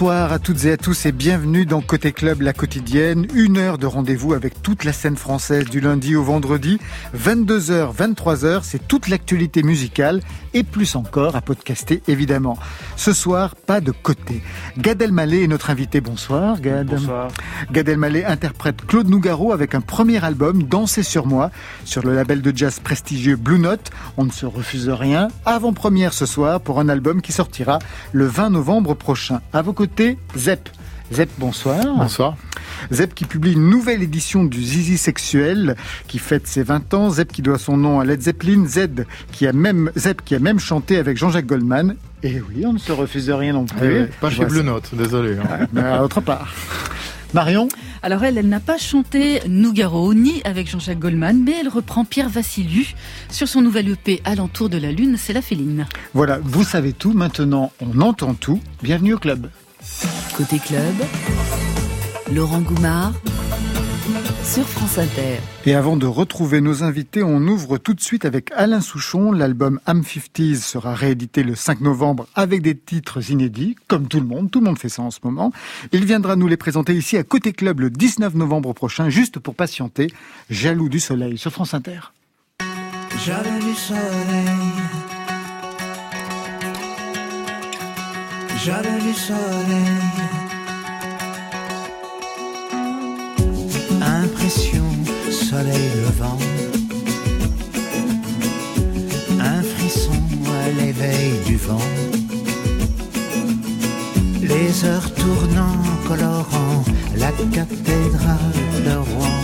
Bonsoir à toutes et à tous et bienvenue dans Côté Club, la quotidienne. Une heure de rendez-vous avec toute la scène française du lundi au vendredi. 22h, 23h, c'est toute l'actualité musicale et plus encore à podcaster évidemment. Ce soir, pas de côté. Gad Elmaleh est notre invité. Bonsoir Gad. Bonsoir. Gad Elmaleh interprète Claude Nougaro avec un premier album, Danser sur moi, sur le label de jazz prestigieux Blue Note. On ne se refuse rien. Avant-première ce soir pour un album qui sortira le 20 novembre prochain. À vos côtés, Zep. Zep, bonsoir. Bonsoir. Zep qui publie une nouvelle édition du Zizi Sexuel qui fête ses 20 ans. Zep qui doit son nom à Led Zeppelin. Z qui a même, Zep qui a même chanté avec Jean-Jacques Goldman. Et oui, on ne se refuse rien non plus. Eh pas chez Blue Note, désolé. Hein. mais à autre part. Marion Alors elle, elle n'a pas chanté Nougaro ni avec Jean-Jacques Goldman, mais elle reprend Pierre Vassiliou sur son nouvel EP Alentour de la Lune, c'est la féline. Voilà, vous savez tout, maintenant on entend tout. Bienvenue au club. Côté club, Laurent Goumard sur France Inter. Et avant de retrouver nos invités, on ouvre tout de suite avec Alain Souchon. L'album Am 50s sera réédité le 5 novembre avec des titres inédits, comme tout le monde. Tout le monde fait ça en ce moment. Il viendra nous les présenter ici à Côté Club le 19 novembre prochain, juste pour patienter. Jaloux du soleil sur France Inter. Jaloux du soleil. Jaloux du soleil. Impression, soleil levant. Un frisson à l'éveil du vent. Les heures tournant, colorant la cathédrale de Rouen.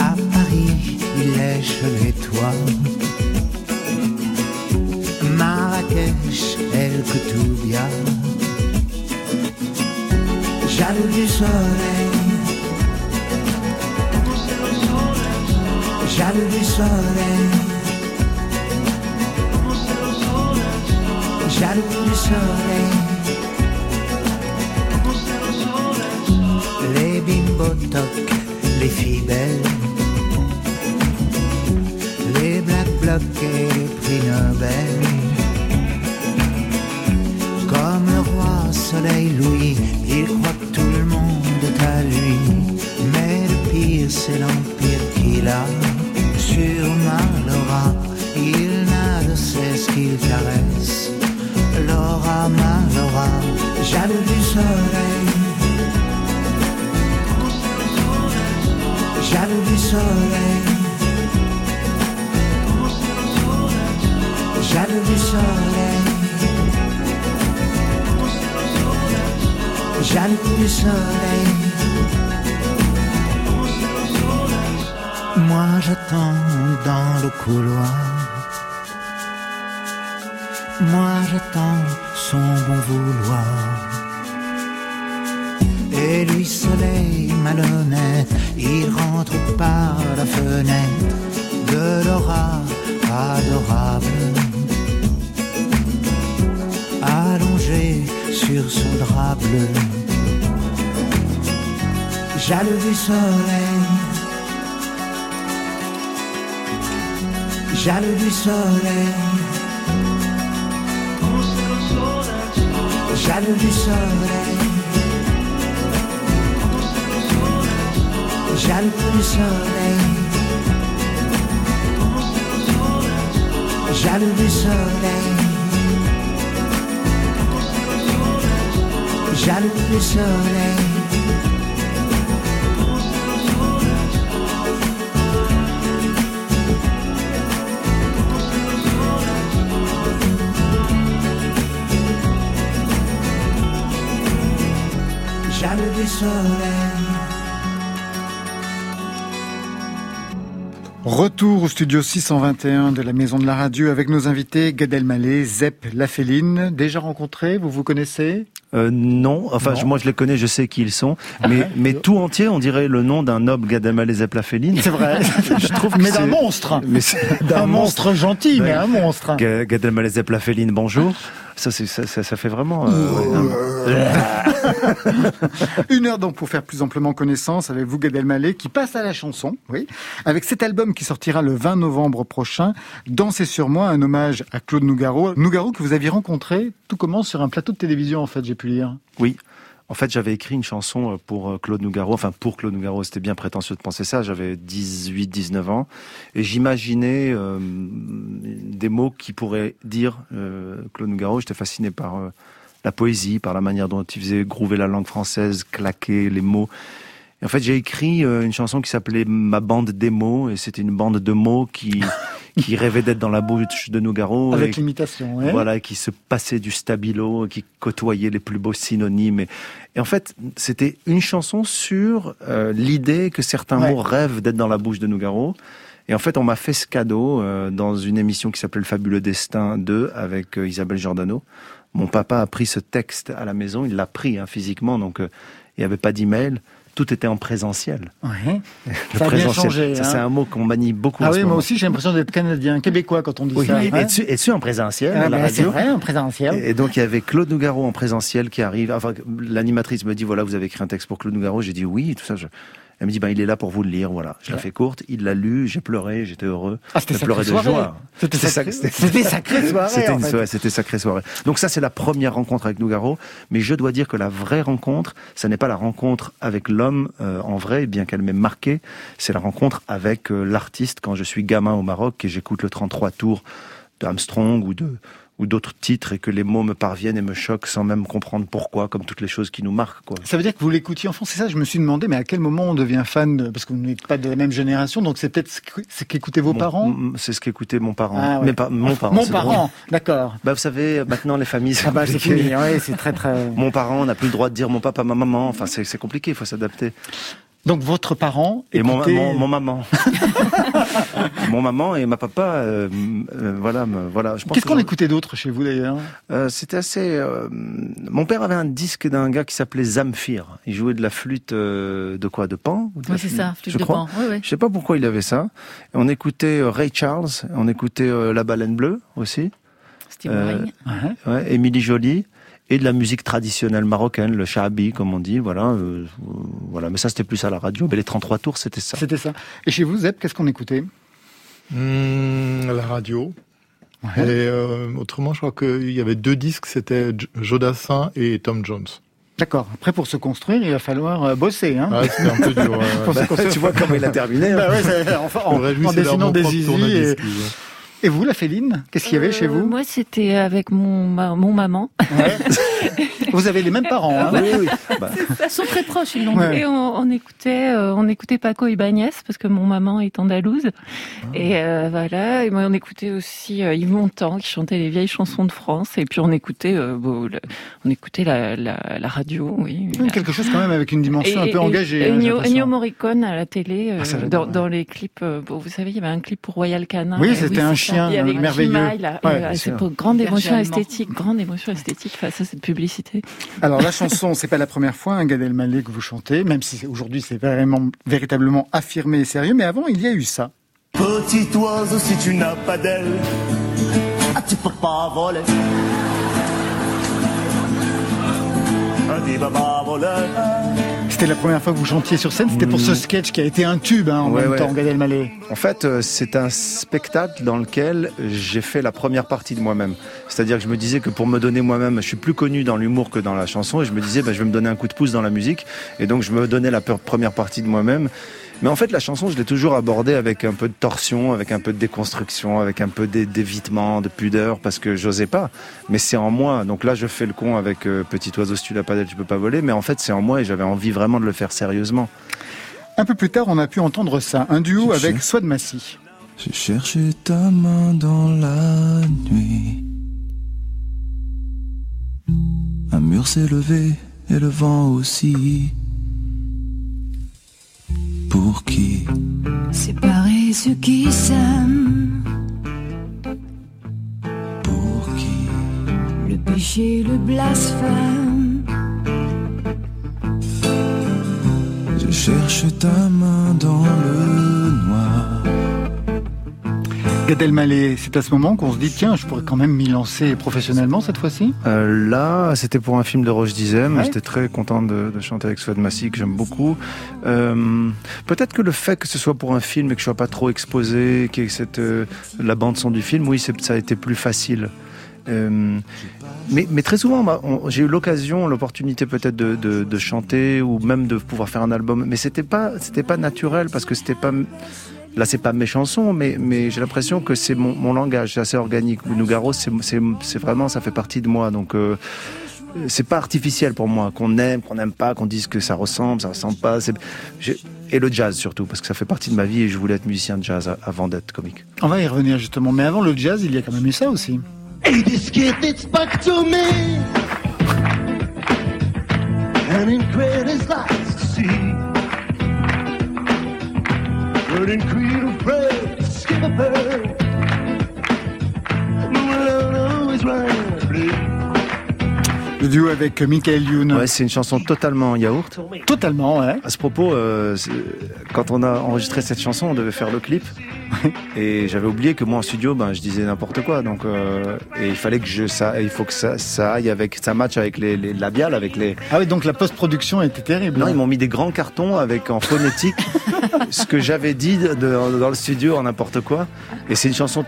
À Paris, il lèche les toits. Marrakech, El Koutoubia. Jaloux du soleil. Jaloux du soleil. Jaloux du soleil. Les bimbotocs, les filles belles. Les black blocs et les prix Nobel. Comme le roi soleil Louis, il croit c'est l'empire qu'il a sur Malora. Il n'a de cesse qu'il caresse. Laura, Malora, jaloux du soleil. Jaloux du soleil. Jaloux du soleil. Jaloux du soleil. J'attends dans le couloir. Moi j'attends son bon vouloir. Et lui soleil malhonnête, il rentre par la fenêtre de l'aura adorable. Allongé sur son drap bleu. Jaloux du soleil. Jaloux du soleil. Jaloux du soleil. Jaloux du soleil. Jaloux du soleil. Jaloux du soleil. Jaloux du soleil. Retour au studio 621 de la Maison de la Radio avec nos invités Gad Elmaleh, Zep Laféline. Déjà rencontrés, vous vous connaissez? Euh, non, enfin Non. moi je les connais, je sais qui ils sont, mais, mais tout entier, on dirait le nom d'un noble Gad Elmaleh Zeppelin. C'est vrai. Je trouve que mais d'un monstre. Mais c'est D'un monstre gentil, mais Ouais. un monstre. Ga- Gad Elmaleh Zeppelin, bonjour. Ça, c'est, ça, ça, ça fait vraiment. euh. Une heure donc pour faire plus amplement connaissance avec vous, Gad Elmaleh, qui passe à la chanson, oui, avec cet album qui sortira le 20 novembre prochain, Dansez sur moi, un hommage à Claude Nougaro. Nougaro que vous aviez rencontré, tout commence sur un plateau de télévision en fait, j'ai pu lire. Oui. En fait, j'avais écrit une chanson pour Claude Nougaro, enfin pour Claude Nougaro, c'était bien prétentieux de penser ça, j'avais 18, 19 ans, et j'imaginais euh, des mots qui pourraient dire euh, Claude Nougaro, j'étais fasciné par euh, la poésie, par la manière dont il faisait groover la langue française, claquer les mots. En fait, j'ai écrit une chanson qui s'appelait Ma bande des mots, et c'était une bande de mots qui... qui rêvait d'être dans la bouche de Nougaro. Avec l'imitation, ouais. Voilà, qui se passait du stabilo, qui côtoyait les plus beaux synonymes. Et, et en fait, c'était une chanson sur euh, l'idée que certains mots rêvent d'être dans la bouche de Nougaro. Et en fait, on m'a fait ce cadeau euh, dans une émission qui s'appelle Le Fabuleux Destin 2 avec euh, Isabelle Giordano. Mon papa a pris ce texte à la maison, il l'a pris hein, physiquement, donc il n'y avait pas d'email tout était en présentiel. Ouais. ça a bien changé. C'est hein. un mot qu'on manie beaucoup. Ah oui, moi aussi j'ai l'impression d'être canadien, québécois quand on dit ça. Oui, et, tu, en présentiel ah, ben, C'est vrai, en présentiel. Et, donc il y avait Claude Nougaro en présentiel qui arrive. Enfin, l'animatrice me dit voilà, vous avez écrit un texte pour Claude Nougaro. J'ai dit oui, tout ça. Je... Elle me dit, bah, il est là pour vous le lire, voilà. Je la fais courte, il l'a lu, j'ai pleuré, j'étais heureux. Ah, c'était sacré de joie. C'était sacré, sacré soirée. C'était c'était sacré soirée. Donc ça, c'est la première rencontre avec Nougaro. Mais je dois dire que la vraie rencontre, ça n'est pas la rencontre avec l'homme euh, en vrai, bien qu'elle m'ait marqué. C'est la rencontre avec euh, l'artiste quand je suis gamin au Maroc et j'écoute le 33 tours d'Armstrong ou de, ou d'autres titres et que les mots me parviennent et me choquent sans même comprendre pourquoi, comme toutes les choses qui nous marquent. Quoi. Ça veut dire que vous l'écoutiez enfant, c'est ça? Je me suis demandé, mais à quel moment on devient fan de... Parce que vous n'êtes pas de la même génération, donc c'est peut-être ce qu'écoutaient vos parents? C'est ce qu'écoutaient mon parent. Ah, mais pas, mon parent. Mon parent, d'accord. Bah, vous savez, maintenant les familles... Ah bah, c'est fini, c'est très très... Mon parent, on n'a plus le droit de dire mon papa, ma maman, enfin c'est compliqué, il faut s'adapter. Donc votre parent et mon, mon, maman, mon maman et ma papa, euh, euh, voilà, voilà. Qu'est-ce qu'on écoutait d'autre chez vous d'ailleurs? Euh, C'était assez. mon père avait un disque d'un gars qui s'appelait Zamfir. Il jouait de la flûte de quoi? De pan Oui, c'est ça, flûte de pan. Oui, oui. Je sais pas pourquoi il avait ça. on écoutait Ray Charles, on écoutait La Baleine Bleue aussi. Steve euh, ouais, Émilie Jolie et de la musique traditionnelle marocaine, le shahabi, comme on dit, voilà, euh, voilà. Mais ça, c'était plus à la radio. Mais les 33 tours, c'était ça. C'était ça. Et chez vous, Zep, qu'est-ce qu'on écoutait? Mmh, La radio. Et euh, autrement, je crois qu'il y avait deux disques, c'était Jodassin et Tom Jones. D'accord. Après, pour se construire, il va falloir euh, bosser. Hein ah, c'était un peu dur. tu vois comment il a terminé. Hein. Bah enfin, en, en dessinant des easy. Et... Vous, la Féline, qu'est-ce qu'il y avait chez vous Moi, c'était avec mon, mon maman. Ouais. Vous avez les mêmes parents, hein Oui, oui. Bah. Ils sont très proches, ils l'ont Et on, écoutait, euh, on écoutait Paco Ibanez parce que mon maman est andalouse. Ah. Et euh, voilà. Et moi, on écoutait aussi euh, Yves Montand qui chantait les vieilles chansons de France. Et puis on écoutait, on écoutait la, la, la radio. Oui. Quelque chose quand même avec une dimension un peu engagée. Ennio, Ennio Morricone à la télé, ah, dans, dans, les clips. vous savez, il y avait un clip pour Royal Canin. Oui, c'était un chien merveilleux. Là, ouais, grande émotion esthétique, grande émotion esthétique face à cette publicité. Alors la chanson, c'est pas la première fois, un Gad Elmaleh que vous chantez, même si aujourd'hui c'est vraiment véritablement affirmé et sérieux, mais avant il y a eu ça. Petit oiseau, si tu n'as pas d'aile, ah, tu peux pas voler. C'était la première fois que vous chantiez sur scène, c'était pour ce sketch qui a été un tube hein, en même temps, Gad Elmaleh. En fait, euh, c'est un spectacle dans lequel j'ai fait la première partie de moi-même. C'est-à-dire que je me disais que pour me donner moi-même, je suis plus connu dans l'humour que dans la chanson, et je me disais, bah, je vais me donner un coup de pouce dans la musique, et donc je me donnais la première partie de moi-même. Mais en fait, la chanson, je l'ai toujours abordée avec un peu de torsion, avec un peu de déconstruction, avec un peu d'évitement, de pudeur, parce que j'osais pas. Mais c'est en moi. Donc là, je fais le con avec euh, Petit oiseau, si tu l'as pas d'elle, tu peux pas voler. Mais en fait, c'est en moi et j'avais envie vraiment de le faire sérieusement. Un peu plus tard, on a pu entendre ça, un duo avec Swad Massi. J'ai cherché ta main dans la nuit. Un mur s'est levé et le vent aussi pour qui Séparer ceux qui s'aiment. Pour qui Le péché, le blasphème. Je cherche ta main dans le noir. Gad Elmaleh, c'est à ce moment qu'on se dit tiens, je pourrais quand même m'y lancer professionnellement cette fois-ci euh, Là, c'était pour un film de Roche Dizem. J'étais très content de, chanter avec Swad Massi, que j'aime beaucoup. Euh, peut-être que le fait que ce soit pour un film et que je sois pas trop exposé, que cette euh, la bande son du film, oui, ça a été plus facile. Euh, mais, mais très souvent, bah, j'ai eu l'occasion, l'opportunité peut-être de, de, de chanter ou même de pouvoir faire un album. Mais c'était pas, c'était pas naturel parce que c'était pas. Là, c'est pas mes chansons, mais, mais j'ai l'impression que c'est mon, mon langage, c'est assez organique. Le Nougaro, c'est, c'est, c'est vraiment, ça fait partie de moi. Donc, euh, c'est pas artificiel pour moi. Qu'on aime, qu'on n'aime pas, qu'on dise que ça ressemble, ça ressemble pas. Et le jazz surtout, parce que ça fait partie de ma vie et je voulais être musicien de jazz a- avant d'être comique. On va y revenir justement. Mais avant le jazz, il y a quand même eu ça aussi. Hey, this kid, it's back to me. And in greatest lights to see. Marian Creed of skip a pair. No, always right. Le duo avec Michael Youn. Ouais, c'est une chanson totalement yaourt. Totalement, ouais. À ce propos, euh, quand on a enregistré cette chanson, on devait faire le clip. Et j'avais oublié que moi en studio, ben, je disais n'importe quoi. Donc, euh, et il fallait que je, ça, il faut que ça, ça aille avec, ça match avec les, les labiales, avec les. Ah oui, donc la post-production était terrible. Non, ils m'ont mis des grands cartons avec en phonétique ce que j'avais dit de- de- dans le studio en n'importe quoi. Et c'est une chanson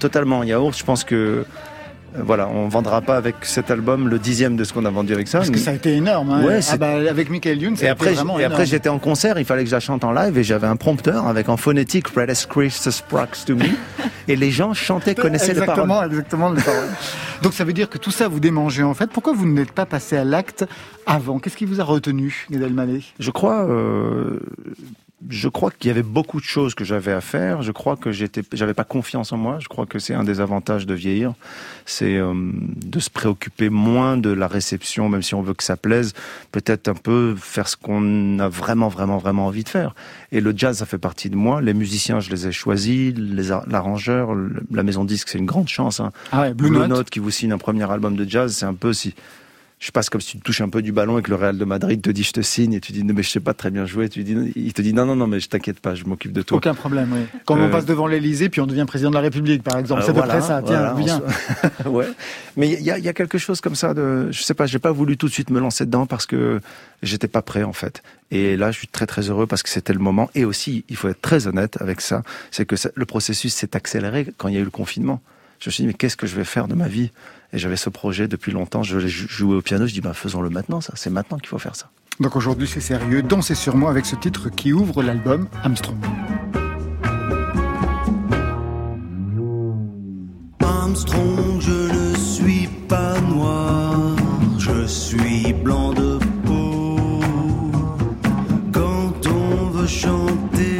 totalement yaourt. Je pense que voilà, on vendra pas avec cet album le dixième de ce qu'on a vendu avec ça. Parce que ça a été énorme. Hein. Ouais, ah bah, avec Michael Youn, Et après, été vraiment et après énorme. j'étais en concert, il fallait que je la chante en live et j'avais un prompteur avec en phonétique Red as Christus Prox to me et les gens chantaient, connaissaient les paroles. Exactement, les paroles. Donc ça veut dire que tout ça vous démangez en fait. Pourquoi vous n'êtes pas passé à l'acte avant? Qu'est-ce qui vous a retenu, Gad Elmaleh? Je crois, euh, je crois qu'il y avait beaucoup de choses que j'avais à faire. Je crois que j'étais, j'avais pas confiance en moi. Je crois que c'est un des avantages de vieillir, c'est euh, de se préoccuper moins de la réception, même si on veut que ça plaise. Peut-être un peu faire ce qu'on a vraiment, vraiment, vraiment envie de faire. Et le jazz, ça fait partie de moi. Les musiciens, je les ai choisis. Les ar- l'arrangeur, la maison disque, c'est une grande chance. Hein. Ah ouais, Blue Note. qui vous signe un premier album de jazz, c'est un peu si je passe comme si tu touches un peu du ballon et que le Real de Madrid te dit je te signe et tu dis non mais je sais pas très bien jouer. Tu dis il te dit non non non mais je t'inquiète pas, je m'occupe de toi. Aucun problème, oui. Quand on Euh, passe devant l'Élysée, puis on devient président de la République, par exemple. Euh, c'est peu voilà, ça. Tiens, voilà, on ouais. Mais il y a, il y a quelque chose comme ça de, je sais pas, j'ai pas voulu tout de suite me lancer dedans parce que j'étais pas prêt en fait. Et là, je suis très très heureux parce que c'était le moment. Et aussi, il faut être très honnête avec ça, c'est que ça- le processus s'est accéléré quand il y a eu le confinement. Je me suis dit mais qu'est-ce que je vais faire de ma vie? Et j'avais ce projet depuis longtemps. Je l'ai jou- joué au piano. Je dis ben faisons-le maintenant. Ça, c'est maintenant qu'il faut faire ça. Donc aujourd'hui, c'est sérieux. Dansez sur moi avec ce titre qui ouvre l'album Armstrong. Armstrong, je ne suis pas noir, je suis blanc de peau. Quand on veut chanter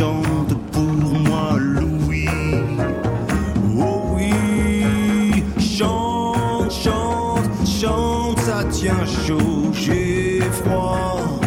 chante pour moi, Louis. Oh oui, chante, chante, chante, ça tient chaud, j'ai froid.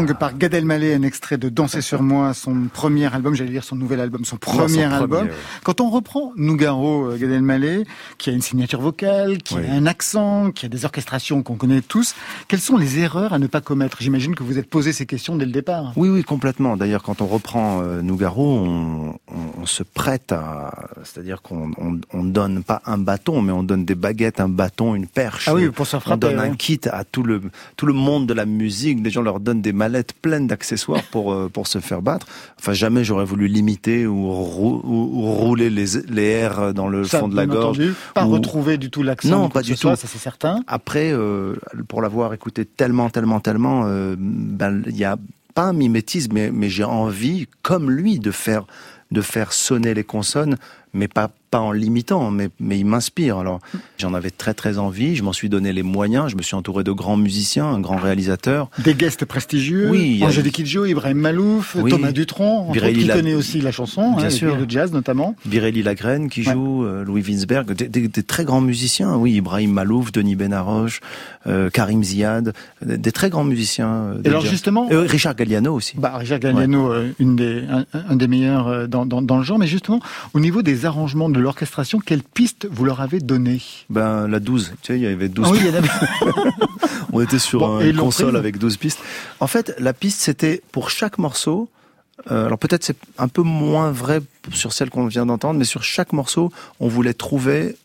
Armstrong par Gad Elmaleh, un extrait de Danser sur moi, son premier album, j'allais dire son nouvel album, son premier son album. premier, ouais. Quand on reprend Nougaro, euh, Gad Elmaleh, qui a une signature vocale, qui Oui. a un accent, qui a des orchestrations qu'on connaît tous, quelles sont les erreurs à ne pas commettre? J'imagine que vous êtes posé ces questions dès le départ. Oui, oui, complètement. D'ailleurs, quand on reprend euh, Nougaro, on, on- on se prête à, c'est-à-dire qu'on on, on donne pas un bâton, mais on donne des baguettes, un bâton, une perche. Ah oui, pour se on frapper. donne un kit à tout le tout le monde de la musique. Des gens leur donnent des mallettes pleines d'accessoires pour euh, pour se faire battre. Enfin, jamais j'aurais voulu limiter ou, rou- ou- ou rouler les les airs dans le Ça, fond de la gorge. entendu, pas ou- retrouver du tout l'accent. Non, pas du soit, tout. Ça c'est certain. Après, euh, pour l'avoir écouté tellement, tellement, tellement, euh, ben il y a pas un mimétisme, mais, mais j'ai envie, comme lui, de faire de faire sonner les consonnes, mais pas pas en l'imitant, mais mais il m'inspire. Alors j'en avais très très envie. Je m'en suis donné les moyens. Je me suis entouré de grands musiciens, un grand réalisateur. Des guests prestigieux, Oui, a- Angélique Kidjo, Ibrahim Malouf, Oui. Thomas Dutronc, qui La- connaît aussi la chanson, Bien hein, et sûr. le jazz notamment. Birelli Lagrène qui Ouais. joue, euh, Louis Winsberg, des, des- des très grands musiciens, oui, Ibrahim Malouf, Denis Benaroche, euh, Karim Ziad, des, des très grands musiciens. euh, Et alors jazz. justement, Euh, Richard Galliano aussi. Bah, Richard Galliano, une des, un, un des meilleurs dans, dans, dans le genre, mais justement, au niveau des arrangements de l'orchestration, quelle piste vous leur avez donné Ben, la 12, tu sais, il y avait 12 Ah oui, il y en avait- On était sur Bon, une console avec 12 pistes. En fait, la piste, c'était pour chaque morceau. euh, alors peut-être c'est un peu moins vrai sur celle qu'on vient d'entendre, mais sur chaque morceau, on voulait trouver,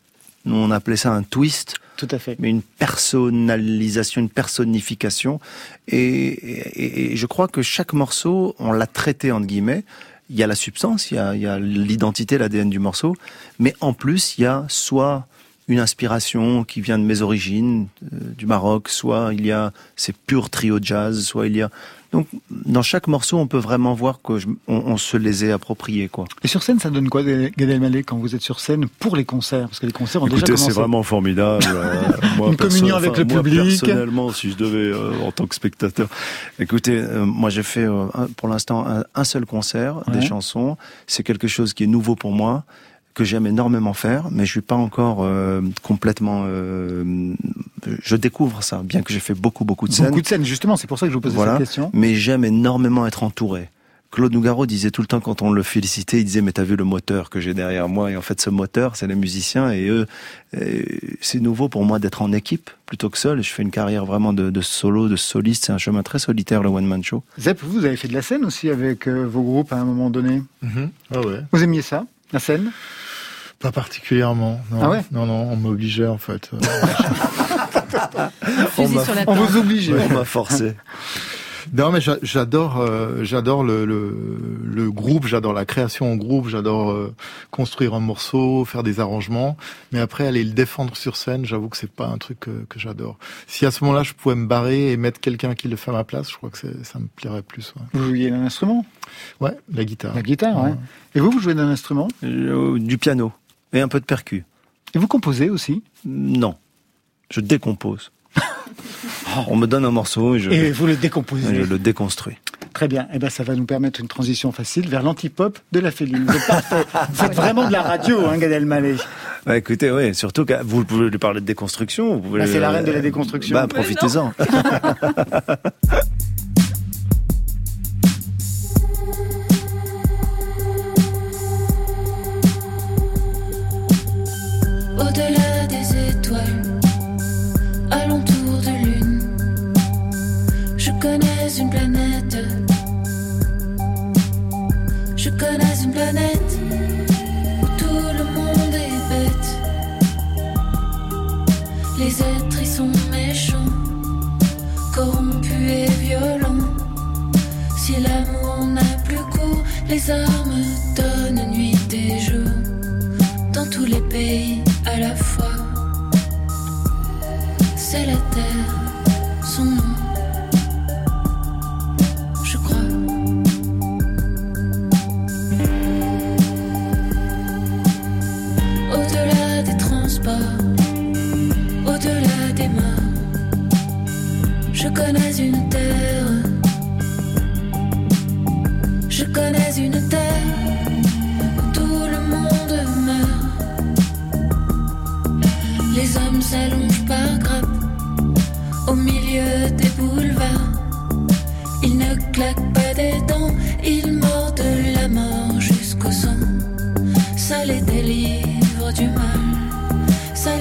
nous on appelait ça un twist, Tout à fait. mais une personnalisation, une personnification. Et, et- et je crois que chaque morceau, on l'a traité entre guillemets. Il y a la substance, il y a, l'identité, l'ADN du morceau, mais en plus, il y a soit une inspiration qui vient de mes origines, euh, du Maroc, soit il y a ces purs trios jazz, soit il y a... Donc, dans chaque morceau, on peut vraiment voir qu'on on, on se les est appropriés, quoi. Et sur scène, ça donne quoi, Gad Elmaleh, quand vous êtes sur scène pour les concerts? Parce que les concerts ont déjà Écoutez, commencé. c'est vraiment formidable. Euh, moi, Une communion avec le moi, public. Personnellement, si je devais, euh, en tant que spectateur. Écoutez, euh, moi j'ai fait euh, un- pour l'instant un, un seul concert, Ouais. des chansons. C'est quelque chose qui est nouveau pour moi que j'aime énormément faire, mais je suis pas encore euh, complètement. euh, je découvre ça, bien que j'ai fait beaucoup beaucoup de scènes. Beaucoup de scènes, justement, c'est pour ça que je vous posais Voilà. cette question. Mais j'aime énormément être entouré. Claude Nougaro disait tout le temps quand on le félicitait, il disait mais t'as vu le moteur que j'ai derrière moi? Et en fait ce moteur c'est les musiciens et eux euh, c'est nouveau pour moi d'être en équipe plutôt que seul. Je fais une carrière vraiment de, de solo, de soliste. C'est un chemin très solitaire le one man show. Zep, vous, avez fait de la scène aussi avec vos groupes à un moment donné? Ah ouais. Vous aimiez ça, la scène? Pas particulièrement. Non. Ah ouais Non, non, on m'obligeait en fait. On vous oblige. On m'a forcé. Non, mais j'a- j'adore, euh, j'adore le, le, le groupe, j'adore la création en groupe, j'adore euh, construire un morceau, faire des arrangements. Mais après, aller le défendre sur scène, j'avoue que c'est pas un truc que, que j'adore. Si à ce moment-là, je pouvais me barrer et mettre quelqu'un qui le fait à ma place, je crois que ça me plairait plus. Ouais, Vous jouiez d'un instrument? Ouais la guitare. La guitare, ouais. Ouais. Et vous, vous jouez d'un instrument? Euh, Du piano et un peu de percu. Et vous composez aussi Non, je décompose. On me donne un morceau et je, Et vous le et décomposez. je le déconstruis. Très bien. Eh ben, ça va nous permettre une transition facile vers l'antipop de la féline. Parfait. C'est vraiment de la radio, hein, Gad Elmaleh. Bah, écoutez, ouais, surtout que vous pouvez lui parler de déconstruction. vous pouvez- Bah, c'est la reine de la déconstruction. Bah, profitez-en. les armes donnent nuit et jour dans tous les pays à la fois.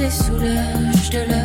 Les de la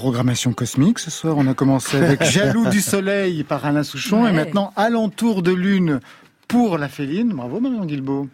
programmation cosmique ce soir. On a commencé avec Jaloux du soleil par Alain Souchon et maintenant Alentour de lune pour la féline. Bravo Marion Guilbeault.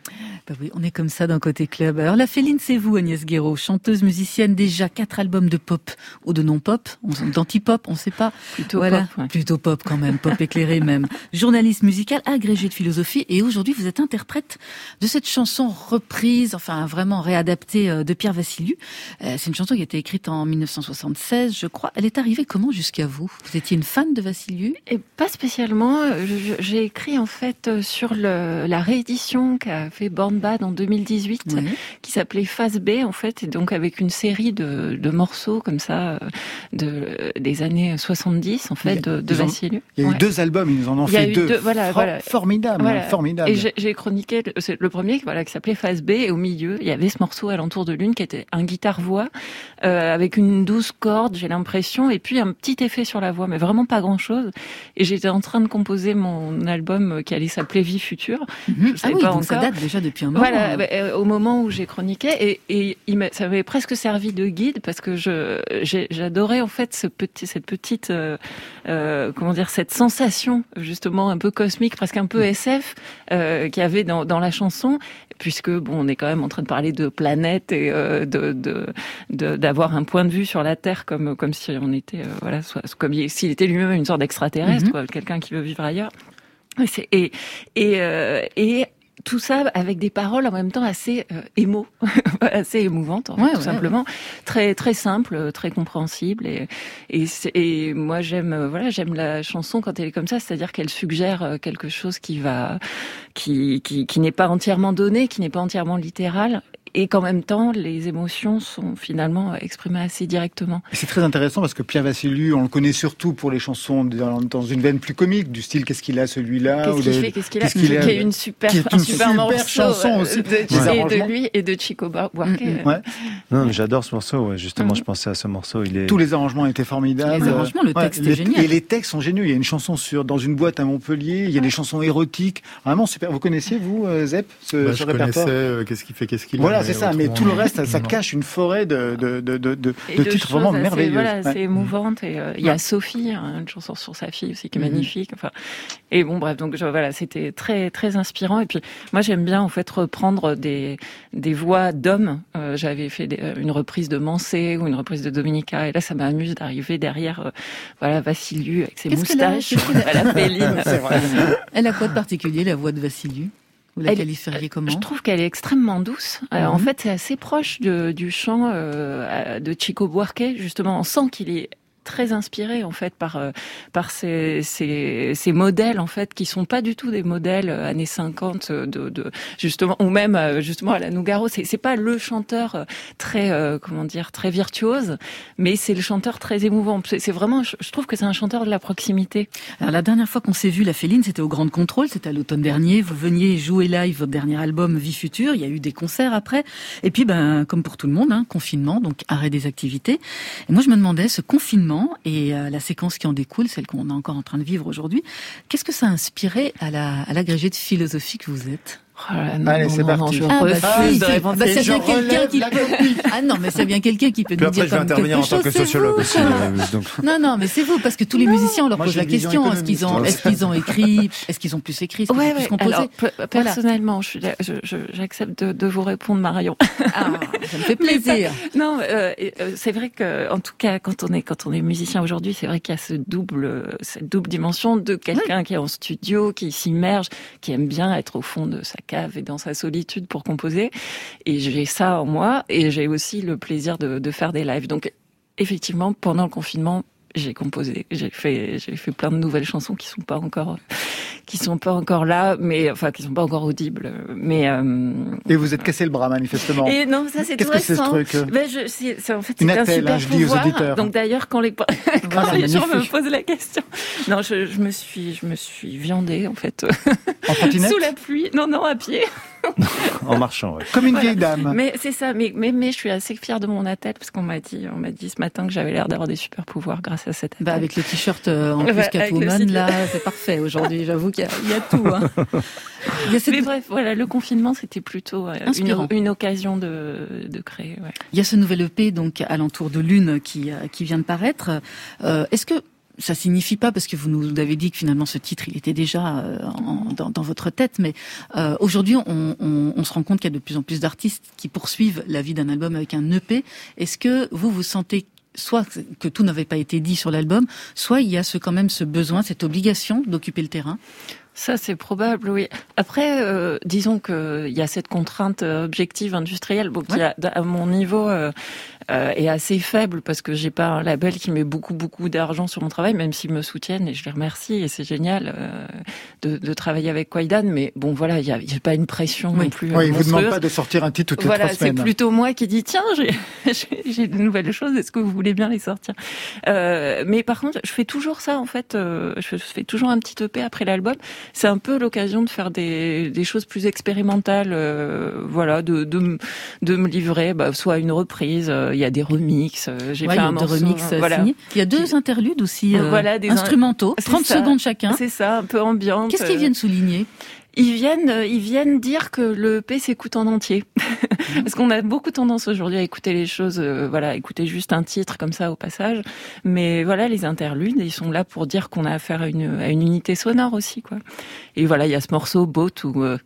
Bah oui, on est comme ça d'un côté club. Alors la Féline, c'est vous, Agnès Guéraud, chanteuse, musicienne, déjà quatre albums de pop ou de non-pop, on- d'anti-pop, on sait pas. Plutôt voilà, pop, ouais. plutôt pop quand même, pop éclairé même. Journaliste musicale, agrégée de philosophie, et aujourd'hui vous êtes interprète de cette chanson reprise, enfin vraiment réadaptée euh, de Pierre Vassiliou. Euh, C'est une chanson qui a été écrite en 1976, je crois. Elle est arrivée comment jusqu'à vous? Vous étiez une fan de Vassiliou Et pas spécialement. Je- J'ai écrit en fait euh, sur le, la réédition qu'a fait Born Bad en 2018, Ouais. qui s'appelait Phase B en fait, et donc avec une série de, de morceaux comme ça euh, de des années 70 en fait de, de Vassiliou. Il y a eu Ouais. deux albums, ils en ont Il fait eu deux. deux, voilà, For- voilà. Formidable, Voilà. formidable. Et j'ai- chroniqué le, premier, voilà, qui s'appelait Phase B, et au milieu, il y avait ce morceau alentour de lune qui était un guitare-voix euh, avec une douce corde, j'ai l'impression, et puis un petit effet sur la voix, mais vraiment pas grand-chose. Et j'étais en train de composer mon album qui allait s'appeler Vie future. Mhm. Je Ah oui, pas donc ça encore. date déjà depuis un moment. Voilà, hein. bah, euh, au moment où j'ai chroniqué, et, et ça m'avait presque servi de guide parce que je j'adorais en fait ce petit, cette petite, euh, euh, comment dire, cette sensation justement un peu cosmique, presque un peu SF euh, qu'il y avait dans, dans la chanson, puisque bon, on est quand même en train de parler de planète et euh, de de- de- d'avoir un point de vue sur la Terre comme comme si on était, euh, voilà, soit, comme s'il était lui-même une sorte d'extraterrestre, quoi, quelqu'un qui veut vivre ailleurs. Et et, euh, et tout ça avec des paroles en même temps assez euh, émo, assez émouvantes, en fait, Ouais, tout ouais, simplement, très très simple, très compréhensible. Et et, et moi j'aime euh, voilà j'aime la chanson quand elle est comme ça, c'est-à-dire qu'elle suggère euh, quelque chose qui va qui qui, qui n'est pas entièrement donné, qui n'est pas entièrement littéral. Et qu'en même temps, les émotions sont finalement exprimées assez directement. C'est très intéressant parce que Pierre Vassiliou, on le connaît surtout pour les chansons dans, une veine plus comique, du style Qu'est-ce qu'il a celui-là Qu'est-ce qu'il fait Qu'est-ce qu'il a Qui est une super, qui est une un super, super morceau chanson euh, aussi. de, Ouais. et de lui et de Chico Buarque. Mm, ouais. Non, mais j'adore ce morceau. ouais. Justement, Mhm. je pensais à ce morceau. Il est Tous les arrangements étaient formidables. Les arrangements, le texte est les- génial. Et les textes sont géniaux. Il y a une chanson sur dans une boîte à Montpellier. Il y a des chansons érotiques. Vraiment super. Vous connaissiez vous euh, Zep ce, Bah, ce je répertoire? connaissais euh, qu'est-ce qu'il fait, qu'est-ce qu'il a. Voilà, c'est ça. Mais tout le reste, ça, cache une forêt de de de de, de, Et de de titres choses vraiment assez- merveilleux. Voilà, Ouais. c'est émouvante. Et euh, il y a. Sophie, hein, une chanson sur sa fille aussi qui est Mhm. magnifique. Enfin, et bon, bref, donc voilà, c'était très très inspirant. Et puis moi, j'aime bien en fait reprendre des des voix d'hommes. Euh, J'avais fait des- une reprise de Mansé ou une reprise de Dominica, et là, ça m'amuse d'arriver derrière, euh, voilà, Vassiliu avec ses moustaches, la vrai. Elle a quoi de particulier, la voix de Vassiliou Vous la Elle- qualifieriez comment Je trouve qu'elle est extrêmement douce. Euh, Mhm. En fait, c'est assez proche de- du chant euh, de Chico Buarque. Justement, on sent qu'il est très inspiré en fait par euh, par ces, ces modèles en fait qui sont pas du tout des modèles euh, années 50 euh, de, justement ou même justement à la Nougaro c'est c'est pas le chanteur très comment dire très virtuose mais c'est le chanteur très émouvant c'est vraiment je trouve que c'est un chanteur de la proximité Alors la dernière fois qu'on s'est vu, la Féline, c'était au Grand Contrôle, c'était à l'automne dernier. Vous veniez jouer live votre dernier album Vie Future. Il y a eu des concerts après. Et puis, ben, comme pour tout le monde, hein, confinement, donc arrêt des activités. Et moi, je me demandais, ce confinement et euh, la séquence qui en découle, celle qu'on est encore en train de vivre aujourd'hui, qu'est-ce que ça a inspiré à la à l'agrégé de philosophie que vous êtes? Oh là, non, Allez, c'est parti. non, je Ah, bah, refuse si, de si. répondre. Bah, c'est bien quelqu'un qui peut. Ah non, mais c'est bien quelqu'un qui peut Puis nous après, dire je vais intervenir en tant que sociologue aussi. euh, donc- Non, non, mais c'est vous, parce que tous les musiciens, on leur Moi, pose la question, est-ce qu'ils ont, est-ce qu'ils ont écrit, est-ce qu'ils ont plus écrit, est-ce qu'ils Ouais, ont plus ouais. composé Alors, personnellement, là- je- je- j'accepte de, de vous répondre, Marion. Ah, ça me fait plaisir. Non, euh, euh, c'est vrai que, en tout cas, quand on est quand on est musicien aujourd'hui, c'est vrai qu'il y a ce double cette double dimension de quelqu'un qui est en studio, qui s'immerge, qui aime bien être au fond de sa cave et dans sa solitude pour composer. Et j'ai ça en moi, et j'ai aussi le plaisir de, faire des lives. Donc, effectivement, pendant le confinement. J'ai composé, j'ai fait, j'ai fait plein de nouvelles chansons qui sont pas encore, qui sont pas encore là, mais enfin qui sont pas encore audibles. Mais euh, Et vous êtes cassé le bras manifestement. et non, ça c'est tout Qu'est-ce que c'est ce truc euh Ben, je, c'est, c'est- en fait, c'est un attelle, super hein, je dis aux auditeurs. Donc d'ailleurs, quand les, quand Voilà, les gens me posent la question, non, je, je me suis, je me suis viandée en fait En sous la pluie. Non, non, à pied. En marchant, ouais. Comme une Voilà. vieille dame. Mais c'est ça. Mais, mais mais je suis assez fière de mon attelle parce qu'on m'a dit, on m'a dit ce matin que j'avais l'air d'avoir des super pouvoirs grâce à cette attelle. Bah avec le t-shirt euh, en plus le Catwoman, là, c'est parfait aujourd'hui. J'avoue qu'il y, a- il y a tout. Hein. Il y a cette- Mais bref, voilà, le confinement, c'était plutôt euh, une occasion de, de créer. Ouais. Il y a ce nouvel EP donc alentour de Lune qui euh, qui vient de paraître. Euh, Est-ce que ça signifie pas parce que vous nous avez dit que finalement ce titre il était déjà euh, en- dans, dans votre tête, mais euh, aujourd'hui on, on, on se rend compte qu'il y a de plus en plus d'artistes qui poursuivent la vie d'un album avec un EP. Est-ce que vous vous sentez soit que tout n'avait pas été dit sur l'album, soit il y a ce quand même ce besoin, cette obligation d'occuper le terrain? Ça, c'est probable, oui. Après, euh, disons qu'il y a cette contrainte euh, objective industrielle, bon, qui, a- à mon niveau, euh, euh, est assez faible parce que j'ai pas un label qui met beaucoup, beaucoup d'argent sur mon travail, même s'ils me soutiennent et je les remercie et c'est génial euh, de, de travailler avec Kwaidan. Mais bon, voilà, il y a, a pas une pression non plus. Oui, euh, il vous demande monstrueuse. pas de sortir un titre toutes les Voilà, trois c'est semaines. plutôt moi qui dis tiens, j'ai- de nouvelles choses. Est-ce que vous voulez bien les sortir? Euh, Mais par contre, je fais toujours ça en fait. euh, je fais- toujours un petit EP après l'album. C'est un peu l'occasion de faire des, des choses plus expérimentales. euh, voilà, de, de de me livrer, bah, soit à une reprise. Il y a des remixes. euh, J'ai Ouais, fait un morceau. remix voilà. Il y a deux interludes aussi euh, Voilà, des- instrumentaux, C'est 30 ça. secondes chacun. C'est ça, un peu ambiante. Qu'est-ce qu'ils euh, viennent souligner? Ils viennent, ils viennent dire que le EP s'écoute en entier. Parce qu'on a beaucoup tendance aujourd'hui à écouter les choses, euh, voilà, écouter juste un titre comme ça au passage. Mais voilà, les interludes, ils sont là pour dire qu'on a affaire à une, à une unité sonore aussi, quoi. Et voilà, il y a ce morceau Boat où euh,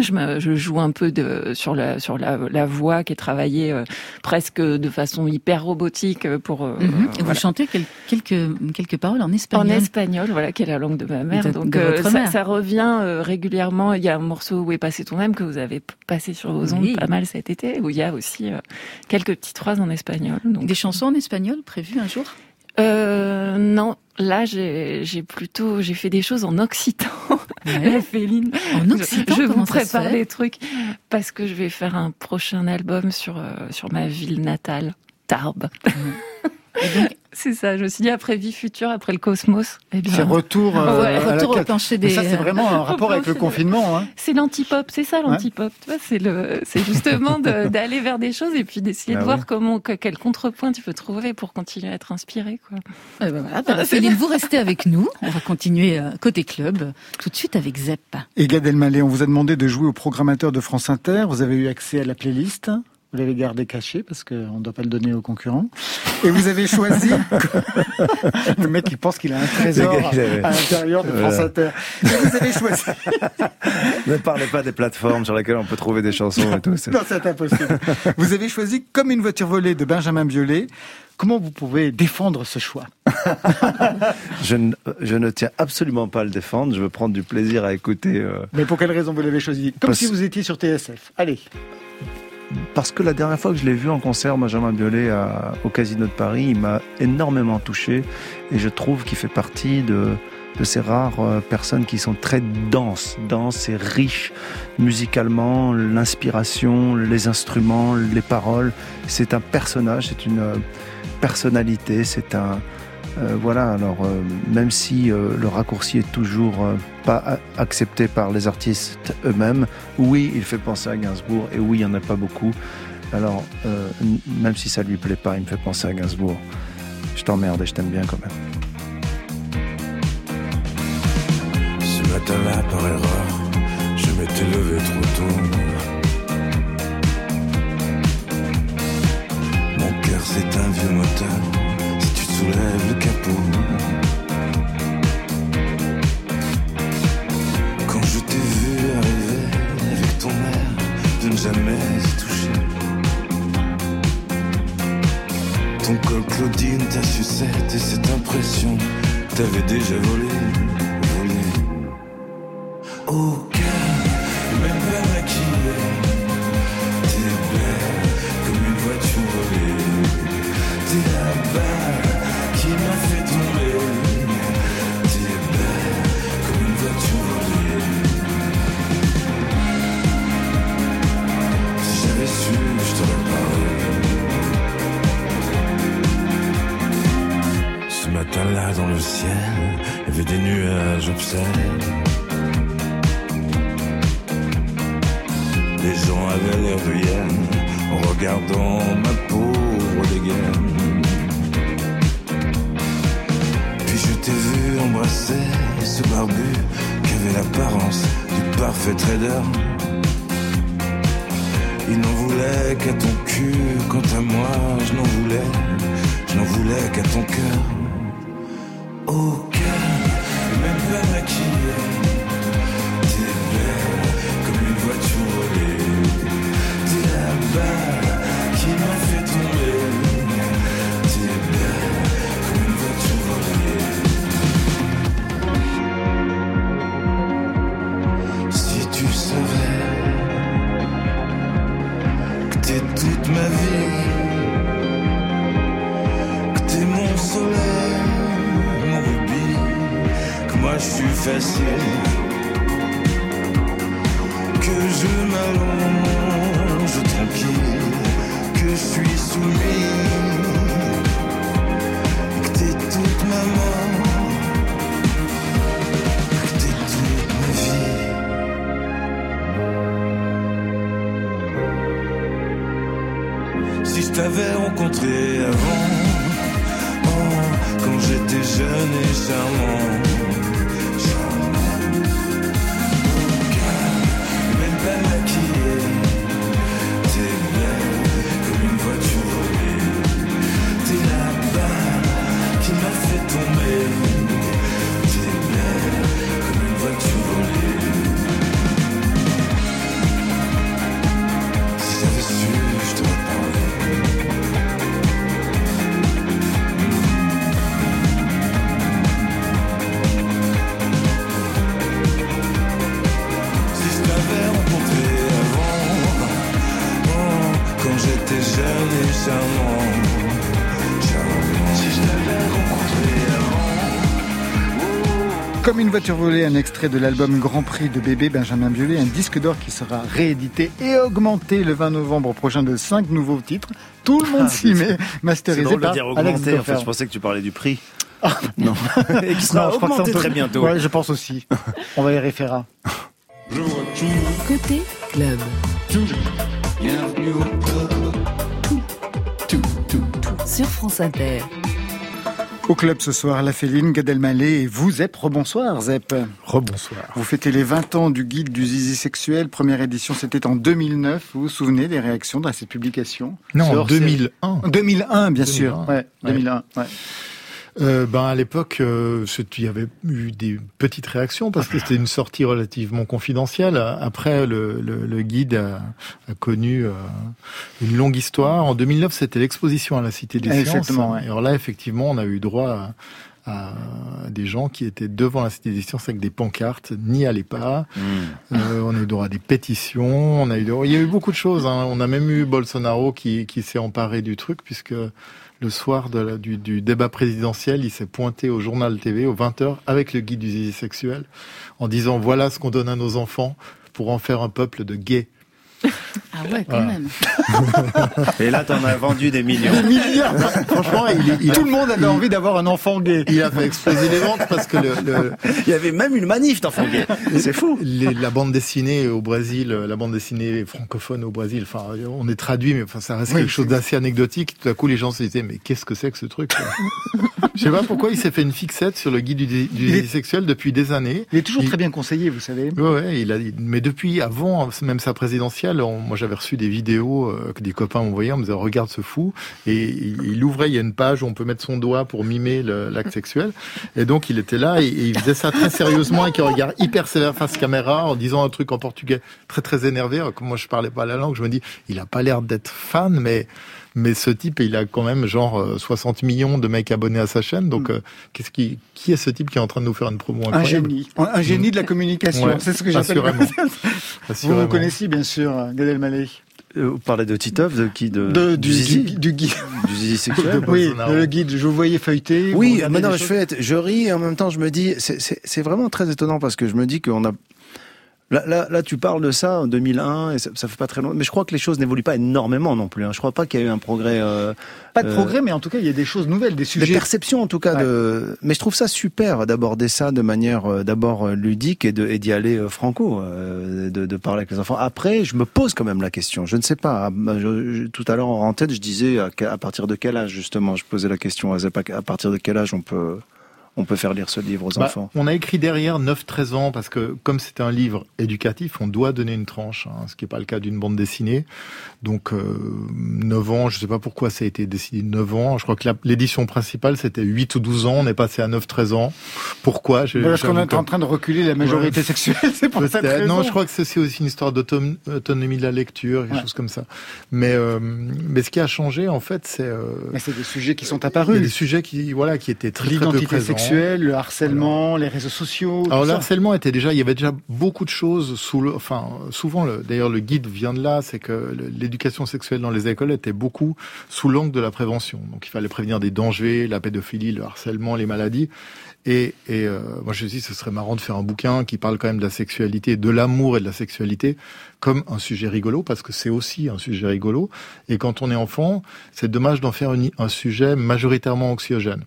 je, me, je joue un peu de, sur la sur la, la voix qui est travaillée euh, presque de façon hyper robotique euh, pour. euh, Mhm. Et vous chantez quel- quelques quelques paroles en En espagnol. espagnol, voilà, qui est la langue de ma mère. De- Donc de euh, ça, ça revient euh, régulièrement. Il y a un morceau où est passé ton âme que vous avez passé sur vos ondes Oui. pas mal cet été, où il y a aussi euh, quelques petites phrases en espagnol. Donc Des chansons en espagnol prévues un jour? Euh, non, là j'ai plutôt j'ai fait des choses en occitan. Ouais. Féline. En occitan, je, vous prépare les trucs parce que je vais faire un prochain album sur euh, sur ma ville natale, Tarbes. c'est ça. Je me suis dit après vie future, après le cosmos. Eh bien, C'est retour, euh, Ouais, à la Retour au carte. plancher Mais des. ça, c'est vraiment un rapport avec le confinement. Hein. C'est l'antipop, c'est ça l'antipop. Tu vois, c'est le, c'est justement de- d'aller vers des choses et puis d'essayer Ah de oui. voir comment, que- quel contrepoint tu peux trouver pour continuer à être inspiré, quoi. Eh ben voilà, bah, Céline, vous restez avec nous. On va continuer euh, côté club tout de suite avec Zepp. Et Gad Elmaleh, on vous a demandé de jouer au programmateur de France Inter. Vous avez eu accès à la playlist. Vous l'avez gardé caché parce qu'on ne doit pas le donner aux concurrents. Et vous avez choisi. le mec, il pense qu'il a un trésor à l'intérieur de France Voilà. Inter. Et vous avez choisi. Ne parlez pas des plateformes sur lesquelles on peut trouver des chansons et tout. Non, c'est impossible. Vous avez choisi Comme une voiture volée de Benjamin Biolay. Comment vous pouvez défendre ce choix Je ne, je ne tiens absolument pas à le défendre. Je veux prendre du plaisir à écouter. euh, Mais pour quelle raison vous l'avez choisi Comme Parce- si vous étiez sur TSF. Allez. Parce que la dernière fois que je l'ai vu en concert, Benjamin Biolay, à- au Casino de Paris, il m'a énormément touché et je trouve qu'il fait partie de, de ces rares euh, personnes qui sont très denses, denses et riches musicalement, l'inspiration, les instruments, les paroles. C'est un personnage, c'est une euh, personnalité, c'est un... euh, voilà, alors euh, même si euh, le raccourci est toujours pas accepté par les artistes eux-mêmes, oui, il fait penser à Gainsbourg et oui, il n'y en a pas beaucoup. Alors, même si ça lui plaît pas, il me fait penser à Gainsbourg. Je t'emmerde et je t'aime bien quand même. Ce matin-là, par erreur, je m'étais levé trop tôt. Mon cœur, c'est un vieux moteur. Soulèves le capot. Quand je t'ai vu arriver avec ton air de ne jamais y toucher. Ton col Claudine, ta sucette et cette impression T'avais déjà volé le ciel, y avait des nuages obscènes. Les gens avaient l'air de en regardant ma pauvre dégaine. Puis je t'ai vu embrasser ce barbu qui avait l'apparence du parfait trader. Il n'en voulait qu'à ton cul, quant à moi, je n'en voulais, je n'en voulais qu'à ton cœur. Au voiture volée, un extrait de l'album Grand Prix de bébé Benjamin Biolay, un disque d'or qui sera réédité et augmenté le 20 novembre prochain de 5 nouveaux titres. Tout le monde Ah, s'y met, masterisé de dire augmenté. En fait, je pensais que tu parlais du prix. non. Et qui sera Non, je crois que augmenté ça, on très bientôt. Ouais, je pense aussi. On va y référer. Côté club. Sur France Inter. Au club ce soir, La Féline, Gad Elmaleh et vous, Zep. Rebonsoir, Zep. Rebonsoir. Vous fêtez les 20 ans du guide du zizi sexuel. Première édition, c'était en 2009. Vous vous souvenez des réactions dans cette publication? Non, en hors-série. 2001. 2001, bien sûr. 2001. Ouais, Ouais. 2001. ouais. Euh, ben à l'époque, euh, il y avait eu des petites réactions parce que c'était une sortie relativement confidentielle. Après, le, le, le guide a, a connu euh, une longue histoire. En 2009, c'était l'exposition à la Cité des Sciences. ouais. Et alors là, effectivement, on a eu droit à, à des gens qui étaient devant la Cité des Sciences avec des pancartes, n'y allez pas. Euh, on a eu droit à des pétitions, on a eu droit- il y a eu beaucoup de choses. hein. On a même eu Bolsonaro qui, qui s'est emparé du truc puisque le soir de la- du, du débat présidentiel, il s'est pointé au journal TV aux 20h avec le guide du zizi sexuel en disant voilà ce qu'on donne à nos enfants pour en faire un peuple de gays. Ah ouais, quand Voilà. même. Et là, t'en as vendu des millions. Des milliards. Franchement, il, est- il a, Tout le monde avait envie d'avoir un enfant gay. il a fait exploser les ventes parce que le, le- Il y avait même une manif d'enfants gays. C'est fou. les- la bande dessinée au Brésil, la bande dessinée francophone au Brésil, enfin, on est traduit, mais enfin, ça reste Oui, quelque chose d'assez anecdotique. Tout à coup, les gens se disaient, mais qu'est-ce que c'est que ce truc Je sais pas pourquoi il s'est fait une fixette sur le guide du, du est- sexuel depuis des années. Il est toujours Il- très bien conseillé, vous savez. Ouais, ouais, il a, mais depuis avant même sa présidentielle, on- moi j'avais reçu des vidéos euh, que des copains m'envoyaient en me disant regarde ce fou et il, ouvrait, il y a une page où on peut mettre son doigt pour mimer l'acte sexuel et donc il était là et, et il faisait ça très sérieusement avec un regard hyper sévère face caméra en disant un truc en portugais très très énervé. Comme moi je parlais pas la langue, je me dis il a pas l'air d'être fan, mais mais ce type, il a quand même genre euh, 60 millions de mecs abonnés à sa chaîne. Donc, euh, qu'est-ce qui, qui est ce type qui est en train de nous faire une promo Un incroyable génie. Un génie de la communication. Ouais, c'est ce que j'appelle. Vous vous connaissez, bien sûr, Gad Elmaleh. Euh, Vous parlez de Titov, de qui de, De, du du, zizi du, du guide. Du zizi sexuel De Oui, le guide. Je vous voyais feuilleter. Oui, regardez mais non, des je fais, je ris et en même temps je me dis, c'est vraiment très étonnant parce que je me dis qu'on a. Là, là, là, tu parles de ça en 2001 et ça, ça fait pas très longtemps. Mais je crois que les choses n'évoluent pas énormément non plus. Hein. Je crois pas qu'il y a eu un progrès. Euh, Pas de euh, progrès, mais en tout cas, il y a des choses nouvelles, des des sujets. perceptions en tout cas. De... Mais je trouve ça super d'aborder ça de manière euh, d'abord ludique et d'y aller franco, euh, de, de parler avec les enfants. Après, je me pose quand même la question. Je ne sais pas. Ah, je- je- tout à l'heure en tête, je disais à, partir de quel âge justement. Je posais la question à Zep, à partir de quel âge on peut on peut faire lire ce livre aux Bah, enfants. on a écrit derrière 9-13 ans parce que comme c'est un livre éducatif, on doit donner une tranche, hein, ce qui n'est pas le cas d'une bande dessinée. Donc euh, 9 ans, je sais pas pourquoi ça a été décidé 9 ans. Je crois que l'édition principale c'était 8 ou 12 ans, on est passé à 9-13 ans. Pourquoi? Parce qu'on est en train de reculer la majorité Ouais. sexuelle, c'est pour cette raison. Non, je crois que c'est aussi une histoire d'autonomie de la lecture, quelque Ouais. chose comme ça. Mais euh, mais ce qui a changé en fait, c'est euh, Mais c'est des sujets qui sont il y a des apparus. sujets qui voilà qui étaient très très peu présents. Le harcèlement, les réseaux sociaux. Alors le ça. harcèlement était déjà, il y avait déjà beaucoup de choses sous le, enfin souvent, le- d'ailleurs le guide vient de là, c'est que l'éducation sexuelle dans les écoles était beaucoup sous l'angle de la prévention. Donc il fallait prévenir des dangers, la pédophilie, le harcèlement, les maladies. Et, et euh, moi je me dis, ce serait marrant de faire un bouquin qui parle quand même de la sexualité, de l'amour et de la sexualité comme un sujet rigolo, parce que c'est aussi un sujet rigolo. Et quand on est enfant, c'est dommage d'en faire une- un sujet majoritairement anxiogène.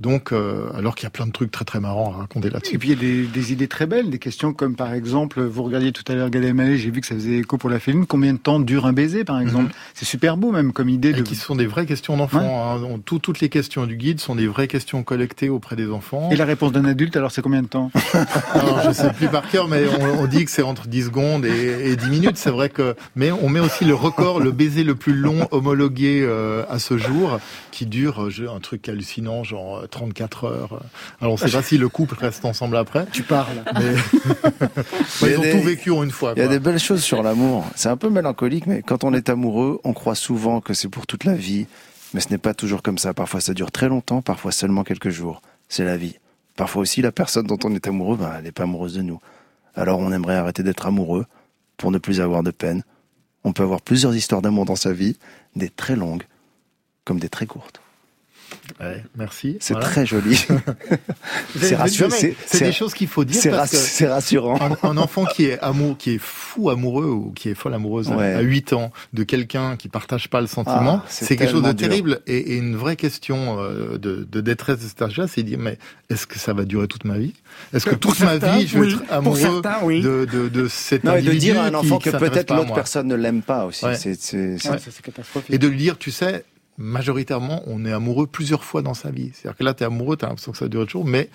Donc, euh, alors qu'il y a plein de trucs très très marrants à raconter là-dessus. Et puis il y a des, des idées très belles, des questions comme par exemple, vous regardiez tout à l'heure Gad j'ai vu que ça faisait écho pour la féline, combien de temps dure un baiser par exemple C'est super beau même comme idée Mhm. Et de... qui sont des vraies questions d'enfants. hein. Tout- toutes les questions du guide sont des vraies questions collectées auprès des enfants. Et la réponse d'un adulte, alors c'est combien de temps Alors, je sais plus par cœur, mais on, on dit que c'est entre 10 secondes et, et 10 minutes. C'est vrai que, mais on met aussi le record, le baiser le plus long homologué euh, à ce jour, qui dure euh, je- un truc hallucinant, genre euh, 34 heures. Alors on sait pas si le couple reste ensemble après. Tu parles. Mais ils ont des- tout vécu en une fois. Il y a des belles choses sur l'amour. C'est un peu mélancolique, mais quand on est amoureux, on croit souvent que c'est pour toute la vie. Mais ce n'est pas toujours comme ça. Parfois ça dure très longtemps, parfois seulement quelques jours. C'est la vie. Parfois aussi, la personne dont on est amoureux, ben, elle n'est pas amoureuse de nous. Alors on aimerait arrêter d'être amoureux pour ne plus avoir de peine. On peut avoir plusieurs histoires d'amour dans sa vie, des très longues comme des très courtes. Ouais, merci. C'est Voilà. très joli. c'est rassurant. C'est des choses qu'il faut dire C'est rassurant. un, un enfant qui est amour, qui est fou amoureux ou qui est folle amoureuse à- Ouais. à 8 ans de quelqu'un qui partage pas le sentiment, Ah, c'est c'est quelque chose de dur. terrible et, et une vraie question euh, de, de détresse de cet âge-là, c'est de dire mais est-ce que ça va durer toute ma vie? Est-ce que toute ma vie je vais oui. être amoureux certains, oui. de, de, de cet Non, et de individu dire à un enfant qui- que peut-être l'autre personne ne l'aime pas aussi. Ouais. C'est, c'est, c'est- Ouais, ça, c'est catastrophique. Et de lui dire, tu sais, majoritairement, on est amoureux plusieurs fois dans sa vie. C'est-à-dire que là, tu es amoureux, tu as l'impression que ça dure toujours, mais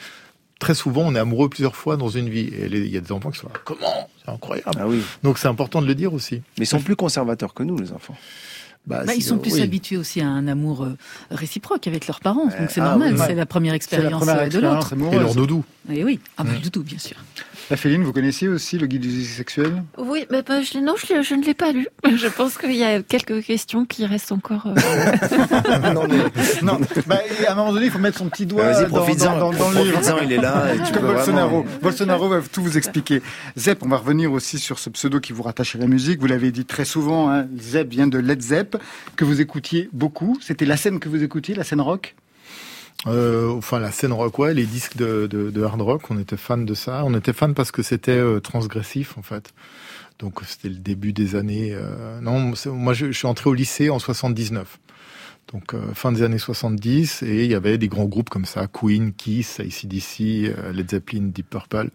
très souvent, on est amoureux plusieurs fois dans une vie. Et il y a des enfants qui sont là, comment? C'est incroyable. Ah oui. Donc c'est important de le dire aussi. Mais ils sont plus conservateurs que nous, les enfants. Bah, Bah, ils sont plus oui. habitués aussi à un amour euh, réciproque avec leurs parents, donc c'est ah normal, oui. c'est la première la expérience première euh, de l'autre. Et leur doudou. Et oui, ah bah, Mm. le doudou, bien sûr. La Féline, vous connaissiez aussi le guide du sexuel? Oui, mais bah, je, non, je, ne l'ai pas lu. Je pense qu'il y a quelques questions qui restent encore. euh, non, mais... Non, bah, à un moment donné, il faut mettre son petit doigt dans, dans, dans, dans le livre. Il est là. Et tu Comme peux Bolsonaro. vraiment- Bolsonaro va tout vous expliquer. Zep, on va revenir aussi sur ce pseudo qui vous rattache à la musique. Vous l'avez dit très souvent, hein, Zep vient de Led Zepp, que vous écoutiez beaucoup. C'était la scène que vous écoutiez, la scène rock? Euh, enfin, la scène rock, ouais, les disques de, hard rock, on était fan de ça. On était fan parce que c'était euh, transgressif, en fait. Donc, c'était le début des années. euh, non, moi, je, je suis entré au lycée en 79. Donc, euh, fin des années 70, et il y avait des grands groupes comme ça, Queen, Kiss, ACDC, euh, Led Zeppelin, Deep Purple.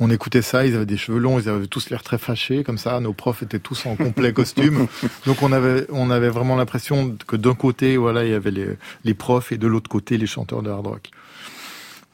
On écoutait ça, ils avaient des cheveux longs, ils avaient tous l'air très fâchés, comme ça. Nos profs étaient tous en complet costume. Donc, on avait, on avait vraiment l'impression que d'un côté, voilà, il y avait les, les profs, et de l'autre côté, les chanteurs de hard rock.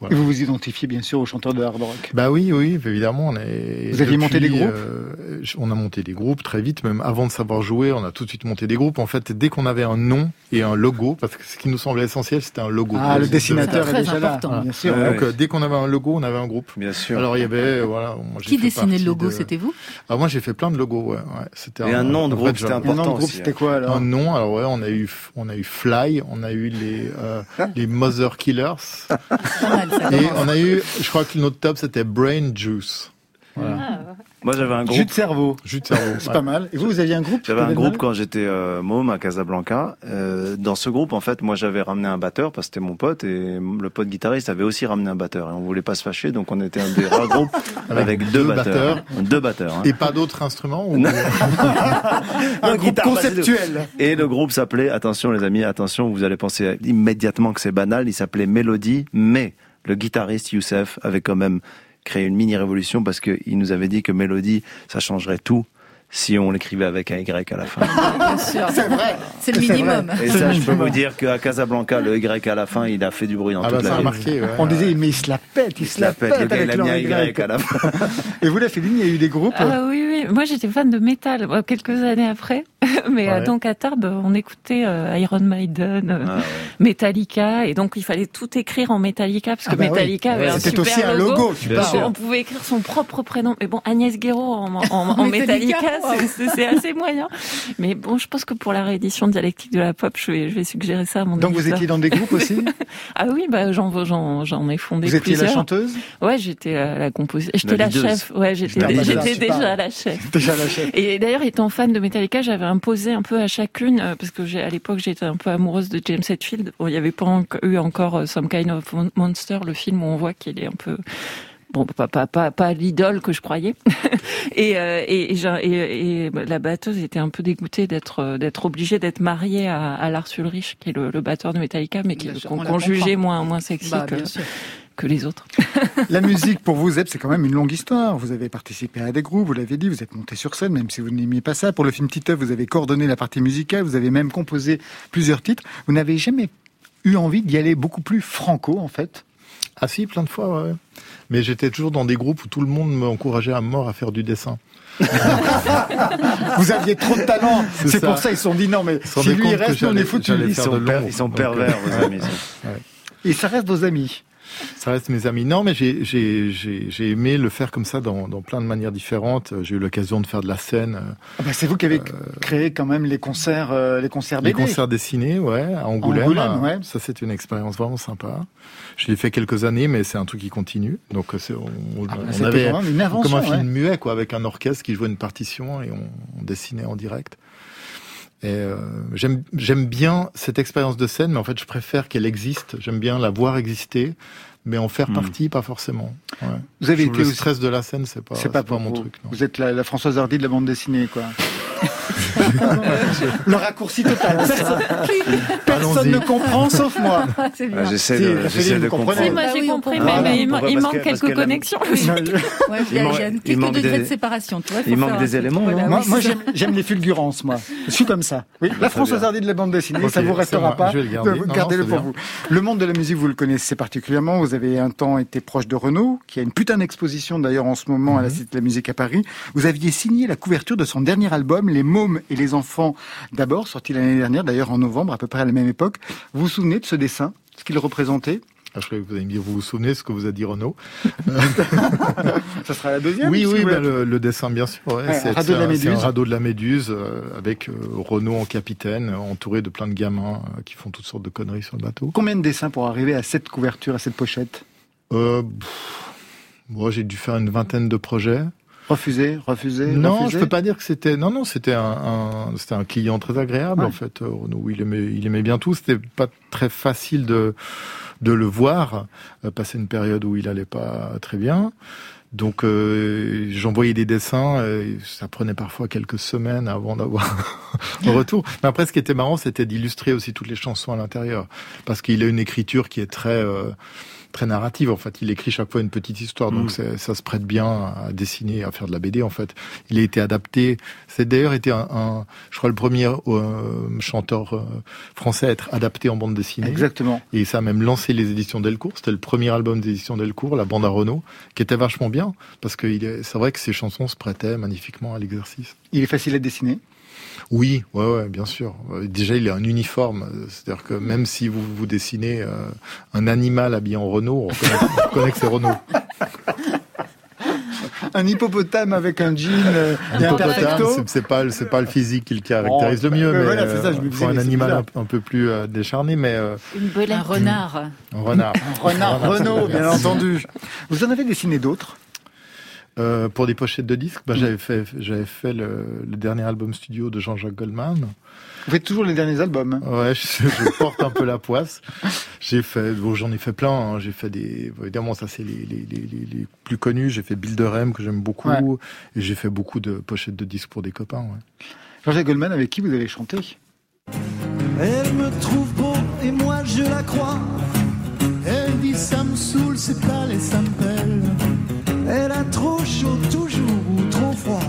Voilà. Et vous vous identifiez bien sûr aux chanteurs de hard rock. Bah oui, oui, évidemment. On est, Vous aviez monté des groupes euh, On a monté des groupes très vite, même avant de savoir jouer, on a tout de suite monté des groupes. En fait, dès qu'on avait un nom et un logo, parce que ce qui nous semblait essentiel, c'était un logo. Ah, le De- dessinateur est très déjà là, important. bien sûr. Ouais. Donc, euh, dès qu'on avait un logo, on avait un groupe. Bien sûr. Alors, il y avait, euh, voilà. moi, Qui fait dessinait le logo de- C'était vous? Ah, moi, j'ai fait plein de logos, ouais. ouais. C'était Et un nom de groupe, c'était Et le nom important de groupe, c'était quoi alors? Un nom, alors ouais, on a eu, on a eu Fly, on a eu les, euh, les Mother Killers, mal, ça et on a eu, je crois que notre top c'était Brain Juice. Voilà. Moi, j'avais un Jus groupe. de cerveau. Jus de cerveau. C'est ouais. pas mal. Et vous, vous aviez un groupe J'avais un groupe quand j'étais euh, môme à Casablanca. Euh, dans ce groupe, en fait, moi, j'avais ramené un batteur parce que c'était mon pote et le pote guitariste avait aussi ramené un batteur. Et on voulait pas se fâcher, donc on était un des rares groupes avec, deux, deux batteurs. Deux batteurs. hein. Et pas d'autres instruments ou... Non. Un groupe conceptuel. Et le groupe s'appelait, attention les amis, attention, vous allez penser immédiatement que c'est banal, il s'appelait Mélodie, mais le guitariste Youssef avait quand même créé une mini révolution parce qu'il nous avait dit que Mélodie, ça changerait tout si on l'écrivait avec un Y à la fin. Bien sûr. C'est vrai. C'est le minimum. Et ça, je peux vous dire qu'à Casablanca, le Y à la fin, il a fait du bruit dans Ah toute bah ça la a ville. marqué, ouais. On disait, mais il se la pète, il Il se la pète, gars, il a avec mis un Y à la fin. Et vous, la Féline, il y a eu des groupes Ah oui, oui. Moi, j'étais fan de métal euh, quelques années après. Mais euh, Ouais. donc à Tarbes, on écoutait euh, Iron Maiden, euh, Ah ouais. Metallica, et donc il fallait tout écrire en Metallica parce que Ah bah oui. Metallica avait un C'était super aussi un logo, sûr. On pouvait écrire son propre prénom. Mais bon, Agnès Guéraud en, en, en En Metallica, Metallica, c'est- assez moyen. Mais bon, je pense que pour la réédition dialectique de la pop, je vais, je vais suggérer ça à mon Donc vous étiez dans des groupes aussi? Ah oui, bah j'en j'en j'en ai fondé Vous étiez plusieurs. la chanteuse? Ouais, j'étais la, la composition. J'étais La chef. Ouais, j'étais Ah, bah, déjà parles. la chef. Déjà la chef. Et d'ailleurs, étant fan de Metallica, j'avais imposé un peu à chacune, euh, parce que j'ai, à l'époque, j'étais un peu amoureuse de James Hetfield. Bon, il n'y avait pas eu encore euh, Some Kind of Mon- Monster, le film où on voit qu'il est un peu, bon, pas, pas, pas, pas l'idole que je croyais. et, euh, et, et, et- et la batteuse était un peu dégoûtée d'être, euh, d'être obligée d'être mariée à, à Lars Ulrich, qui est le, le batteur de Metallica, mais qui, qu'on, qu'on jugeait moins, moins sexy Bah, que, bien sûr. Que les autres. La musique, pour vous, Zeb, c'est quand même une longue histoire. Vous avez participé à des groupes, vous l'avez dit, vous êtes monté sur scène, même si vous n'aimiez pas ça. Pour le film Titeuf, vous avez coordonné la partie musicale, vous avez même composé plusieurs titres. Vous n'avez jamais eu envie d'y aller beaucoup plus franco, en fait? Ah si, plein de fois, ouais. Mais j'étais toujours dans des groupes où tout le monde m'encourageait à mort à faire du dessin. Vous aviez trop de talent. C'est pour ça ils se sont dit non, mais si lui il reste, on est j'allais Ils sont, per- ils pervers, vos amis. Et ça reste vos amis. Ça reste mes amis. Non, mais j'ai j'ai j'ai j'ai aimé le faire comme ça dans dans plein de manières différentes. J'ai eu l'occasion de faire de la scène, euh, Ah bah, c'est vous qui avez créé quand même les concerts, euh, les concerts les BD. concerts dessinés, ouais, à Angoulême. Angoulême, ouais. Ça, c'est une expérience vraiment sympa. Je l'ai fait quelques années, mais c'est un truc qui continue. Donc, euh, c'est on, Ah bah, on avait une invention. comme un film muet, quoi, avec un orchestre qui jouait une partition et on, on dessinait en direct. Et euh, j'aime j'aime bien cette expérience de scène, mais en fait, je préfère qu'elle existe. J'aime bien la voir exister, mais en faire Hmm. partie, pas forcément. Ouais. Vous avez Je- été le aussi- stress de la scène, c'est pas, C'est pas pour mon vous. truc. non. Vous êtes la, la Françoise Hardy de la bande dessinée, quoi. Le raccourci total. Personne, personne ne comprend sauf moi. Ah, bien. J'essaie Si, de, comprendre. Moi Bah j'ai compris, mais, mais il, manque que- quelques connexions. Ouais, il manque- des- de séparation. Tu vois, faut il manque des éléments, Voilà, hein. Moi, j'aime les fulgurances, moi. Je suis comme ça. Oui, la Françoise. Hardy de la bande dessinée, Ok, ça vous restera pas. Gardez-le pour vous. Le monde de la musique, vous le connaissez particulièrement. Vous avez un temps été proche de Renaud, qui a une putain d'exposition d'ailleurs en ce moment à la Mhm. Cité de la Musique à Paris. Vous aviez signé la couverture de son dernier album, Les Et les Enfants, d'abord, sorti l'année dernière, d'ailleurs en novembre, à peu près à la même époque. Vous vous souvenez de ce dessin, ce qu'il représentait? Ah, je croyais que vous allez me dire, vous vous souvenez ce que vous a dit Renaud? Ça sera la deuxième Oui, oui, bah, le, le dessin, bien sûr. ouais, Ouais, c'est un radeau de la un- Méduse. radeau de la Méduse euh, avec euh, Renaud en capitaine, entouré de plein de gamins euh, qui font toutes sortes de conneries sur le bateau. Combien de dessins pour arriver à cette couverture, à cette pochette? Euh, moi, j'ai dû faire une vingtaine de projets. Refusé, refusé, Non, refusé je peux pas dire que c'était. Non, non, c'était un, un- c'était un client très agréable Ouais. en fait. Euh, Renaud, il aimait, il aimait bien tout. C'était pas très facile de de le voir euh, passer une période où il allait pas très bien. Donc euh, j'envoyais des dessins, et ça prenait parfois quelques semaines avant d'avoir un retour. Mais après, ce qui était marrant, c'était d'illustrer aussi toutes les chansons à l'intérieur, parce qu'il a une écriture qui est très euh, très narrative. En fait, il écrit chaque fois une petite histoire, donc Mm. ça se prête bien à dessiner, à faire de la BD. En fait, il a été adapté. C'est d'ailleurs été un, un- je crois, le premier euh, chanteur euh, français à être adapté en bande dessinée. Exactement. Et ça a même lancé les éditions Delcourt. C'était le premier album des éditions Delcourt, la bande à Renault, qui était vachement bien, parce que c'est vrai que ces chansons se prêtaient magnifiquement à l'exercice. Il est facile à dessiner. Oui, ouais, ouais, bien sûr. Euh, Déjà, il est un uniforme. Euh, C'est-à-dire que même si vous vous dessinez euh, un animal habillé en Renault, on reconnaît, on reconnaît que c'est Renault. Un hippopotame avec un jean euh, et un hippopotame, c'est- pas, c'est pas le physique qui le caractérise Oh, le mieux, mais mais voilà, c'est ça, je euh, me faut disais, un animal un, un peu plus euh, décharné, mais euh, Une belette. Un renard. un renard. Renard Renault, bien entendu. Vous en avez dessiné d'autres? Euh, pour des pochettes de disques, bah, j'avais fait, j'avais fait le, le dernier album studio de Jean-Jacques Goldman. Vous faites toujours les derniers albums. hein? Ouais, je, je porte un peu la poisse. J'ai fait, bon, j'en ai fait plein. hein. J'ai fait des, évidemment, ça c'est les, les, les, plus connus. J'ai fait Bill de Rem que j'aime beaucoup, Ouais. et j'ai fait beaucoup de pochettes de disques pour des copains. Ouais. Jean-Jacques Goldman, avec qui vous avez chanté Elle me trouve beau et moi je la crois. Elle dit ça me saoule, c'est pas les me. Elle a trop chaud toujours ou trop froid.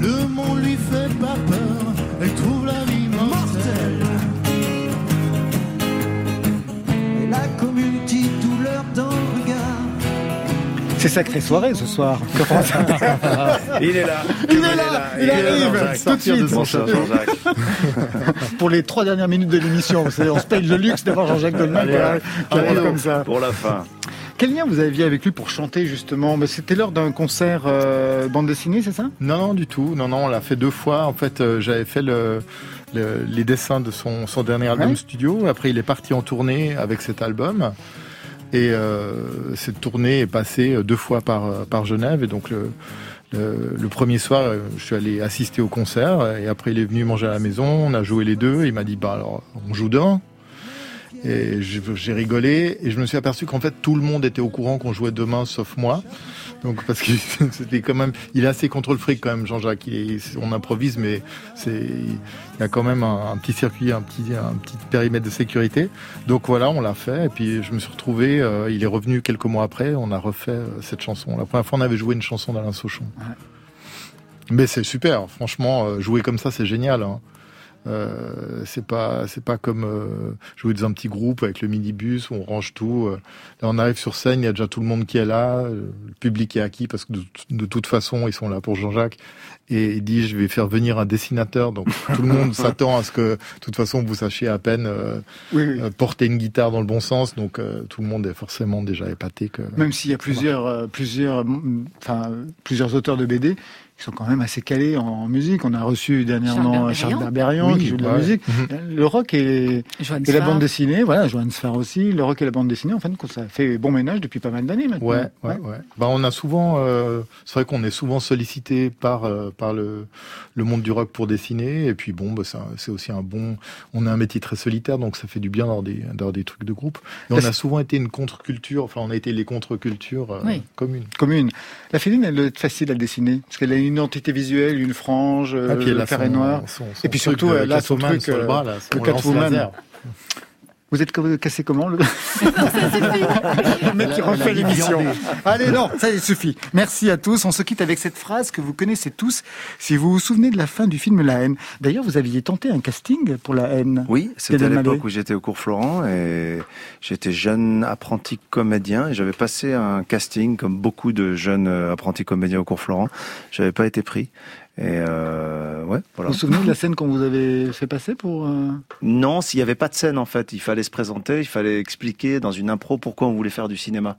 Le monde lui fait pas peur, elle trouve la vie mortelle. Elle a comme une petite douleur dans le regard. C'est sacrée soirée ce soir. Il est là. Il est là, il arrive, tout de suite. Jean-Jacques. Pour les trois dernières minutes de l'émission, vous savez, on se paye le luxe d'avoir Jean-Jacques Goldman qui arrive- comme ça. Pour la fin. Quel lien vous aviez avec lui pour chanter justement? C'était lors d'un concert euh, bande dessinée, c'est ça? Non, non, du tout. Non, non, on l'a fait deux fois. En fait, euh, j'avais fait le, le- les dessins de son, son dernier album Ouais. studio. Après, il est parti en tournée avec cet album. Et euh, cette tournée est passée deux fois par, euh, par Genève. Et donc, le, le, le premier soir, euh, je suis allé assister au concert. Et après, il est venu manger à la maison. On a joué les deux. Il m'a dit, bah alors, on joue demain. Et j'ai rigolé et je me suis aperçu qu'en fait tout le monde était au courant qu'on jouait demain sauf moi. Donc parce que c'était quand même, il est assez contre le fric quand même Jean-Jacques. Il est- On improvise mais c'est, il y a quand même un, un petit circuit, un petit, un petit périmètre de sécurité. Donc voilà, on l'a fait et puis je me suis retrouvé. euh, il est revenu quelques mois après. On a refait euh, cette chanson. La première fois on avait joué une chanson d'Alain Souchon. Mais c'est super, franchement, euh, jouer comme ça c'est génial. hein. Euh, c'est pas c'est pas comme euh, jouer dans un petit groupe avec le minibus où on range tout. euh. Là, on arrive sur scène, il y a déjà tout le monde qui est là, euh, le public est acquis parce que de, de toute façon ils sont là pour Jean-Jacques. Et il dit je vais faire venir un dessinateur, donc tout le monde s'attend à ce que de toute façon vous sachiez à peine euh, Oui, oui. porter une guitare dans le bon sens, donc euh, tout le monde est forcément déjà épaté que. Même s'il y a plusieurs, plusieurs, enfin, plusieurs auteurs de BD, ils sont quand même assez calés en musique. On a reçu dernièrement Charles Berberian. Oui, qui joue de la ouais. musique. Mhm. Le rock et, la bande dessinée, voilà, Johannes Farr aussi. Le rock et la bande dessinée, en fin de compte, ça fait bon ménage depuis pas mal d'années maintenant. Ouais, ouais, ouais. Bah, on a souvent, euh, c'est vrai qu'on est souvent sollicité par euh, par le le monde du rock pour dessiner. Et puis bon, bah, c'est aussi un bon. On a un métier très solitaire, donc ça fait du bien d'avoir des d'avoir des trucs de groupe. Et on a souvent été une contre-culture. Enfin, on a été les contre-cultures euh, Oui. communes. Commune. La féline, elle est facile à dessiner parce qu'elle a une identité visuelle, une frange, euh, Ah, puis elle le carré noir. son- son Et puis surtout, elle a son truc, le euh, là, Catwoman. Vous êtes cassé comment le, le mec qui refait l'émission. Allez, non, ça suffit. Merci à tous. On se quitte avec cette phrase que vous connaissez tous. Si vous vous souvenez de la fin du film La haine. D'ailleurs, vous aviez tenté un casting pour La haine. Oui, c'était à l'époque où j'étais au cours Florent et j'étais jeune apprenti comédien et j'avais passé un casting comme beaucoup de jeunes apprentis comédiens au cours Florent. J'avais pas été pris. Et euh, ouais, voilà. Vous vous souvenez de la scène qu'on vous avait fait passer pour euh, Non, s'il n'y avait pas de scène en fait, il fallait se présenter, il fallait expliquer dans une impro pourquoi on voulait faire du cinéma.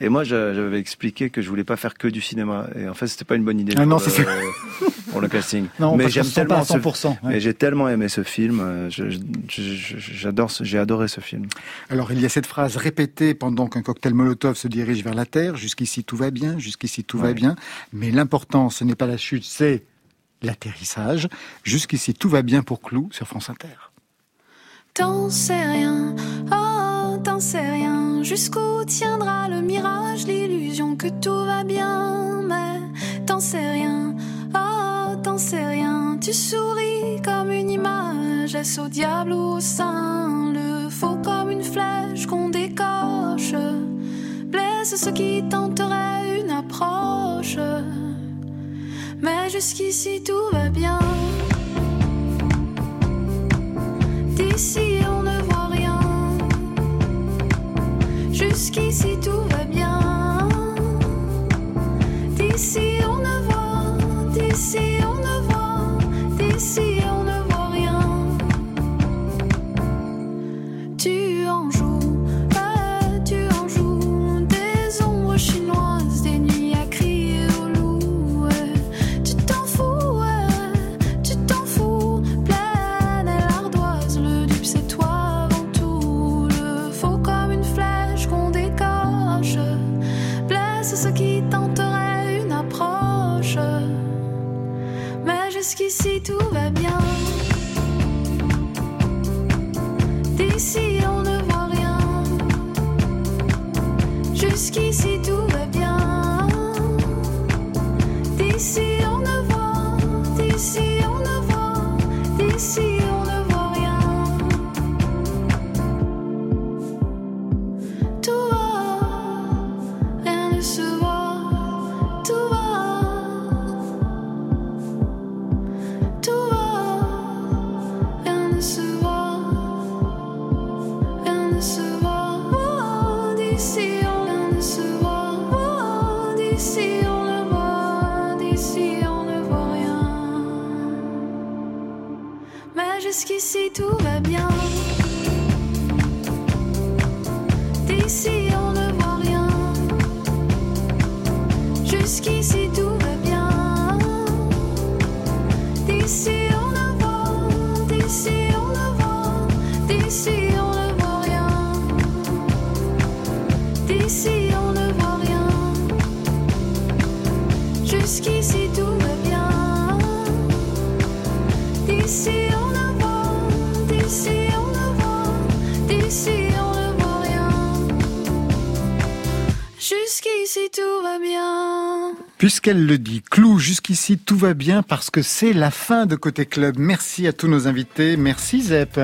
Et moi, j'a- j'avais expliqué que je voulais pas faire que du cinéma. Et en fait, c'était pas une bonne idée Ah pour, non, le, c'est- pour le casting. Non, Mais j'aime pas tellement à ce- 100%. ouais. Et j'ai tellement aimé ce film. euh, J'adore, ce- j'ai adoré ce film. Alors, il y a cette phrase répétée pendant qu'un cocktail Molotov se dirige vers la Terre. Jusqu'ici, tout va bien. Jusqu'ici, tout va bien. Mais l'important, ce n'est pas la chute, c'est l'atterrissage. Jusqu'ici, tout va bien pour Clou sur France Inter. T'en sais rien, oh, t'en sais rien. Jusqu'où tiendra le mirage, l'illusion que tout va bien. Mais t'en sais rien, oh, t'en sais rien. Tu souris comme une image, est-ce au diable ou au sein Le faux comme une flèche qu'on décoche. Blesse ceux qui tenteraient une approche. Mais jusqu'ici tout va bien. Tout va bien. Jusqu'ici Puisqu'elle le dit, Clou, jusqu'ici tout va bien parce que c'est la fin de Côté Club. Merci à tous nos invités. Merci Zep.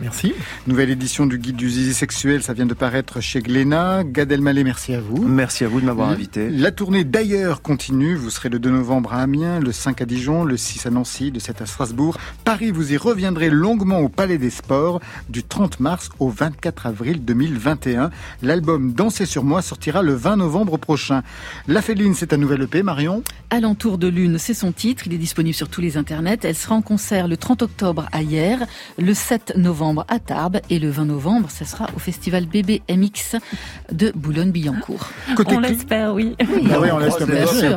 Merci. Nouvelle édition du guide du zizi sexuel, ça vient de paraître chez Glénat. Gad Elmaleh, merci à vous. Merci à vous de m'avoir invité. La tournée d'ailleurs continue. Vous serez le 2 novembre à Amiens, le 5 à Dijon, le 6 à Nancy, le 7 à Strasbourg. Paris, vous y reviendrez longuement au Palais des Sports du 30 mars au 24 avril 2021. L'album Danser sur moi sortira le 20 novembre prochain. La Féline, c'est un nouvel EP Marion? Alentour de Lune, c'est son titre. Il est disponible sur tous les internets. Elle sera en concert le 30 octobre à Hier, le 7 novembre à Tarbes et le 20 novembre, ce sera au festival BBMX de Boulogne-Billancourt. on l'espère, oui. Oui, ah oui on l'espère,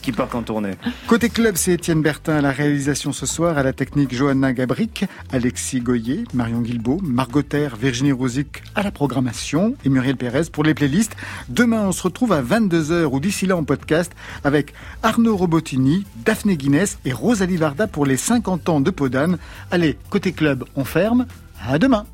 qui partent en tournée. Côté club, c'est Étienne Bertin à la réalisation ce soir, à la technique Johanna Gabric, Alexis Goyer, Marion Guilbault, Margot Terre, Virginie Rosic à la programmation et Muriel Pérez pour les playlists. Demain, on se retrouve à 22h ou d'ici là en podcast avec Arnaud Robotini, Daphné Guinness et Rosalie Varda pour les 50 ans de Podane. Allez, côté club, on ferme. À demain.